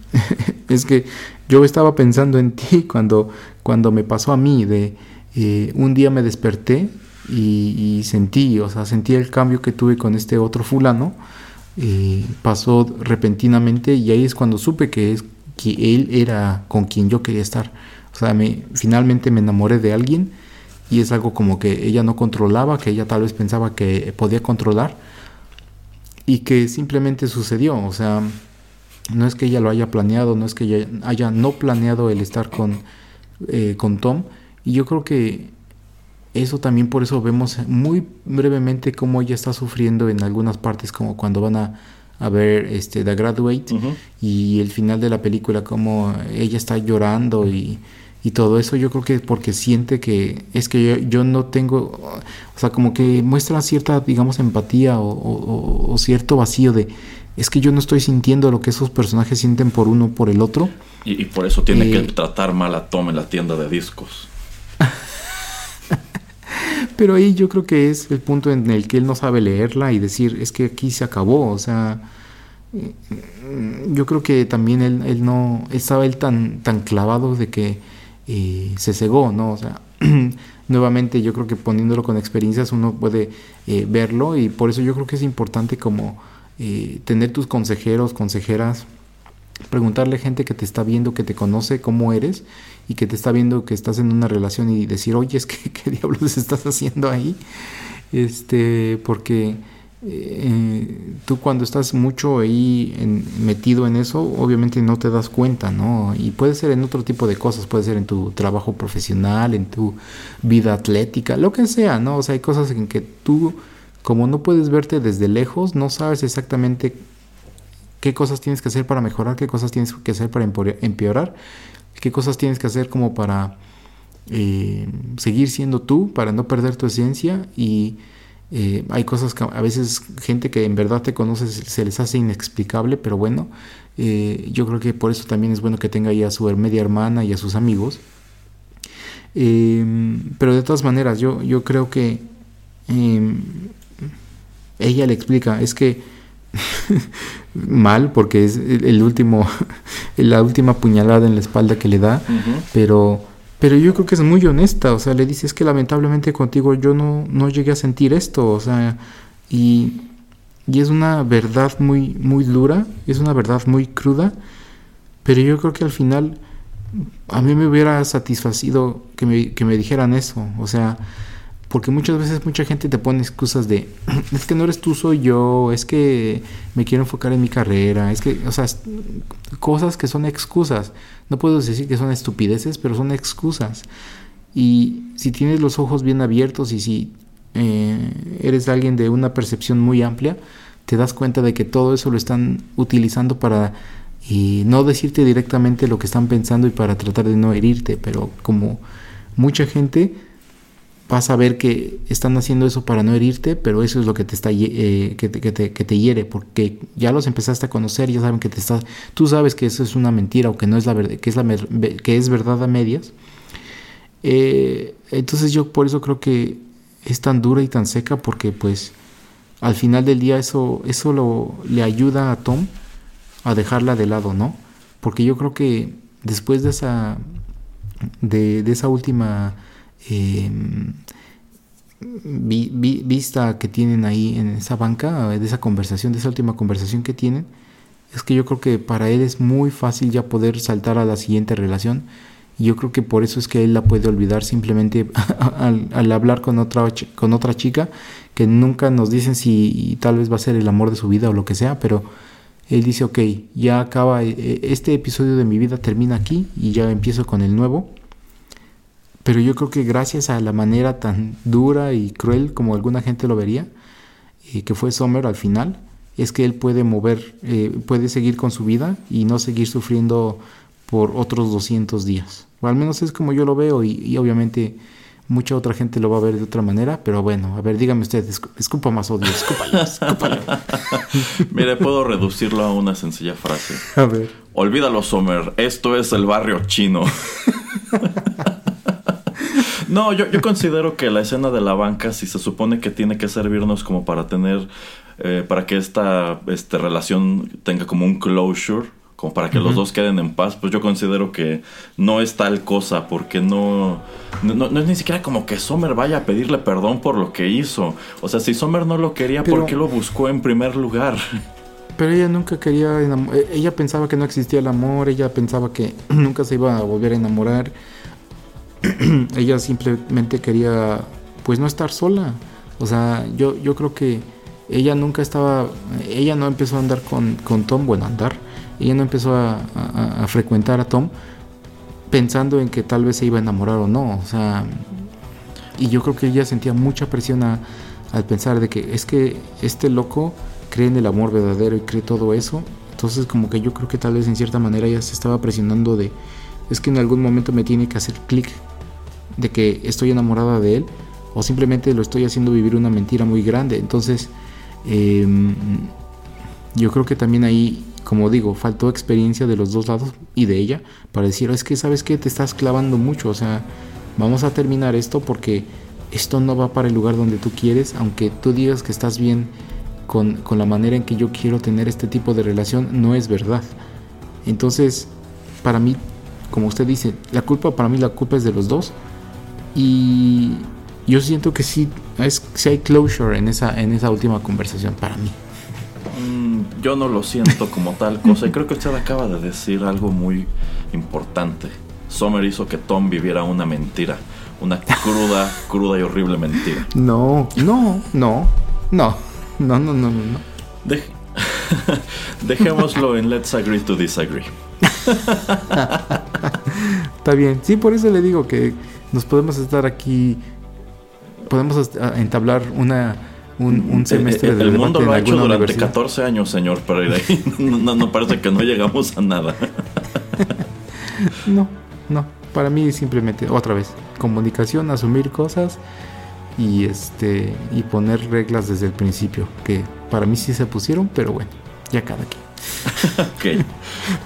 es que yo estaba pensando en ti cuando, cuando me pasó a mí, de eh, un día me desperté y, sentí, o sea, sentí el cambio que tuve con este otro fulano, eh, pasó repentinamente y ahí es cuando supe que, es, que él era con quien yo quería estar. O sea, me, finalmente me enamoré de alguien y es algo como que ella no controlaba, que ella tal vez pensaba que podía controlar y que simplemente sucedió. O sea, no es que ella lo haya planeado, no es que ella haya no planeado el estar con, eh, con Tom. Y yo creo que eso también por eso vemos muy brevemente cómo ella está sufriendo en algunas partes, como cuando van a, a ver este, The Graduate y el final de la película, como ella está llorando y, y todo eso, yo creo que es porque siente que es que yo, yo no tengo, o sea, como que muestra cierta, digamos, empatía o, o- o cierto vacío de, es que yo no estoy sintiendo lo que esos personajes sienten por uno por el otro. Y, y por eso tiene Eh, que tratar mal a Tom en la tienda de discos. Pero ahí yo creo que es el punto en el que él no sabe leerla y decir, es que aquí se acabó, o sea, mm, yo creo que también él, él no, estaba él tan, tan clavado de que eh, se cegó, ¿no? O sea, nuevamente yo creo que poniéndolo con experiencias uno puede eh, verlo y por eso yo creo que es importante como eh, tener tus consejeros, consejeras, preguntarle a gente que te está viendo, que te conoce cómo eres y que te está viendo que estás en una relación y decir, oye, es que qué diablos estás haciendo ahí. Este, porque eh, tú cuando estás mucho ahí en- metido en eso, obviamente no te das cuenta, ¿no? Y puede ser en otro tipo de cosas, puede ser en tu trabajo profesional, en tu vida atlética, lo que sea, ¿no? O sea, hay cosas en que tú, como no puedes verte desde lejos, no sabes exactamente qué cosas tienes que hacer para mejorar, qué cosas tienes que hacer para empeorar, qué cosas tienes que hacer como para eh, seguir siendo tú, para no perder tu esencia y eh, hay cosas que a veces gente que en verdad te conoce se, les hace inexplicable, pero bueno, eh, yo creo que por eso también es bueno que tenga ahí a su media hermana y a sus amigos. Pero de todas maneras, yo, yo creo que ella le explica, es que mal, porque es el, último, la última puñalada en la espalda que le da, pero, pero yo creo que es muy honesta, o sea, le dice, es que lamentablemente contigo yo no, no llegué a sentir esto, o sea, y, y es una verdad muy, muy dura, es una verdad muy cruda, pero yo creo que al final a mí me hubiera satisfacido que me, que me dijeran eso, o sea, porque muchas veces mucha gente te pone excusas de, es que no eres tú, soy yo, es que me quiero enfocar en mi carrera, es que, o sea, cosas que son excusas. No puedo decir que son estupideces, pero son excusas. Y si tienes los ojos bien abiertos y si eh, eres alguien de una percepción muy amplia, te das cuenta de que todo eso lo están utilizando para eh, no decirte directamente lo que están pensando y para tratar de no herirte, pero como mucha gente vas a ver que están haciendo eso para no herirte, pero eso es lo que te está eh, que, te, que, te, que te hiere, porque ya los empezaste a conocer, ya saben que te estás, tú sabes que eso es una mentira o que no es la verdad, que es la que es verdad a medias. Eh, entonces yo por eso creo que es tan dura y tan seca porque pues al final del día eso eso lo le ayuda a Tom a dejarla de lado, ¿no? Porque yo creo que después de esa de, de esa última eh, vi- vi- vista que tienen ahí en esa banca, de esa conversación, de esa última conversación que tienen, es que yo creo que para él es muy fácil ya poder saltar a la siguiente relación. Y yo creo que por eso es que él la puede olvidar simplemente al, al hablar con otra, con otra chica que nunca nos dicen si tal vez va a ser el amor de su vida o lo que sea, pero él dice, ok, ya acaba, eh, este episodio de mi vida termina aquí y ya empiezo con el nuevo. Pero yo creo que gracias a la manera tan dura y cruel como alguna gente lo vería, eh, que fue Sommer al final, es que él puede mover, eh, puede seguir con su vida y no seguir sufriendo por otros 200 días. O al menos es como yo lo veo y, y obviamente mucha otra gente lo va a ver de otra manera, pero bueno, a ver, dígame usted, escu- escupa más odio, escúpalo, escúpalo. Mire, puedo reducirlo a una sencilla frase. A ver. Olvídalo, Sommer. Esto es el barrio chino. no, yo, yo considero que la escena de la banca, si se supone que tiene que servirnos como para tener, eh, para que esta este, relación tenga como un closure, como para que los dos queden en paz, pues yo considero que no es tal cosa, porque no, no, no es ni siquiera como que Sommer vaya a pedirle perdón por lo que hizo. O sea, si Sommer no lo quería, ¿por Pero- qué lo buscó en primer lugar? Pero ella nunca quería enamo- eh, ella pensaba que no existía el amor, ella pensaba que nunca se iba a volver a enamorar. ella simplemente quería pues no estar sola. O sea, yo, yo creo que ella nunca estaba, ella no empezó a andar con, con Tom, bueno, andar, ella no empezó a, a- frecuentar a Tom pensando en que tal vez se iba a enamorar o no. O sea, y yo creo que ella sentía mucha presión al pensar de que es que este loco cree en el amor verdadero y cree todo eso. Entonces como que yo creo que tal vez en cierta manera ella se estaba presionando de es que en algún momento me tiene que hacer clic de que estoy enamorada de él o simplemente lo estoy haciendo vivir una mentira muy grande. Entonces em, yo creo que también ahí, como digo, faltó experiencia de los dos lados y de ella para decir, es que sabes que te estás clavando mucho, o sea, vamos a terminar esto porque esto no va para el lugar donde tú quieres, aunque tú digas que estás bien con, con la manera en que yo quiero tener este tipo de relación, no es verdad. Entonces, para mí, como usted dice, la culpa, para mí la culpa es de los dos. Y yo siento que sí, es, sí hay closure en esa, en esa última conversación para mí. Mm, yo no lo siento como tal cosa y creo que usted acaba de decir algo muy importante. Sommer hizo que Tom viviera una mentira, una cruda, cruda y horrible mentira. No, no, no, no, no, no, no, no. no. Dej- Dejémoslo en Let's Agree to Disagree. Está bien, sí, por eso le digo que nos podemos estar aquí, podemos entablar una, un, un semestre el, de el mundo lo ha hecho durante universidad. 14 años, señor Pereira. y no, no, no parece que no llegamos a nada. No, no, para mí simplemente, otra vez, comunicación, asumir cosas y este y poner reglas desde el principio, que para mí sí se pusieron, pero bueno, ya cada quien. ok.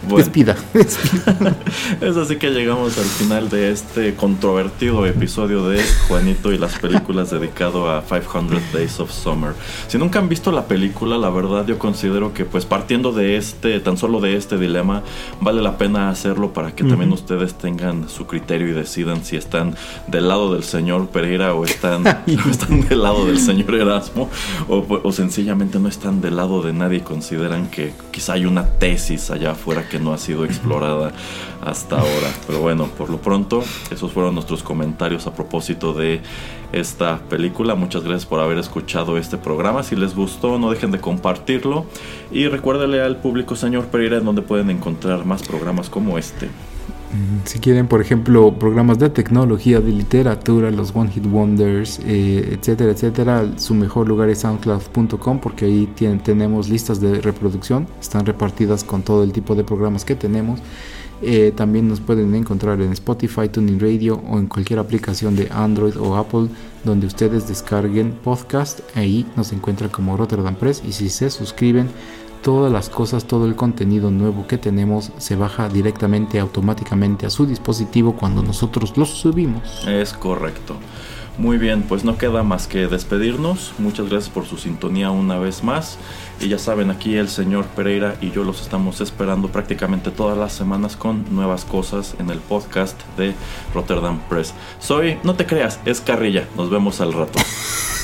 Bueno, Despida, despida. es así que llegamos al final de este controvertido episodio de Juanito y las películas dedicado a 500 Days of Summer. Si nunca han visto la película, la verdad yo considero que pues partiendo de este, tan solo de este dilema, vale la pena hacerlo para que también ustedes tengan su criterio y decidan si están del lado del señor Pereira o están, o están del lado del señor Erasmo o, o sencillamente no están del lado de nadie y consideran que quizá hay una tesis allá que no ha sido explorada hasta ahora. Pero bueno, por lo pronto, esos fueron nuestros comentarios a propósito de esta película. Muchas gracias por haber escuchado este programa. Si les gustó, no dejen de compartirlo. Y recuérdale al público, señor Pereira, en donde pueden encontrar más programas como este. Si quieren, por ejemplo, programas de tecnología, de literatura, los One Hit Wonders, eh, etcétera, etcétera, su mejor lugar es soundcloud.com porque ahí tenemos listas de reproducción, están repartidas con todo el tipo de programas que tenemos. Eh, también nos pueden encontrar en Spotify, Tuning Radio o en cualquier aplicación de Android o Apple donde ustedes descarguen podcast. Ahí nos encuentran como Rotterdam Press y si se suscriben todas las cosas, todo el contenido nuevo que tenemos se baja directamente, automáticamente a su dispositivo cuando nosotros los subimos. Es correcto. Muy bien, pues no queda más que despedirnos. Muchas gracias por su sintonía una vez más. Y ya saben, aquí el señor Pereira y yo los estamos esperando prácticamente todas las semanas con nuevas cosas en el podcast de Rotterdam Press. Soy, no te creas, es Carrilla. Nos vemos al rato.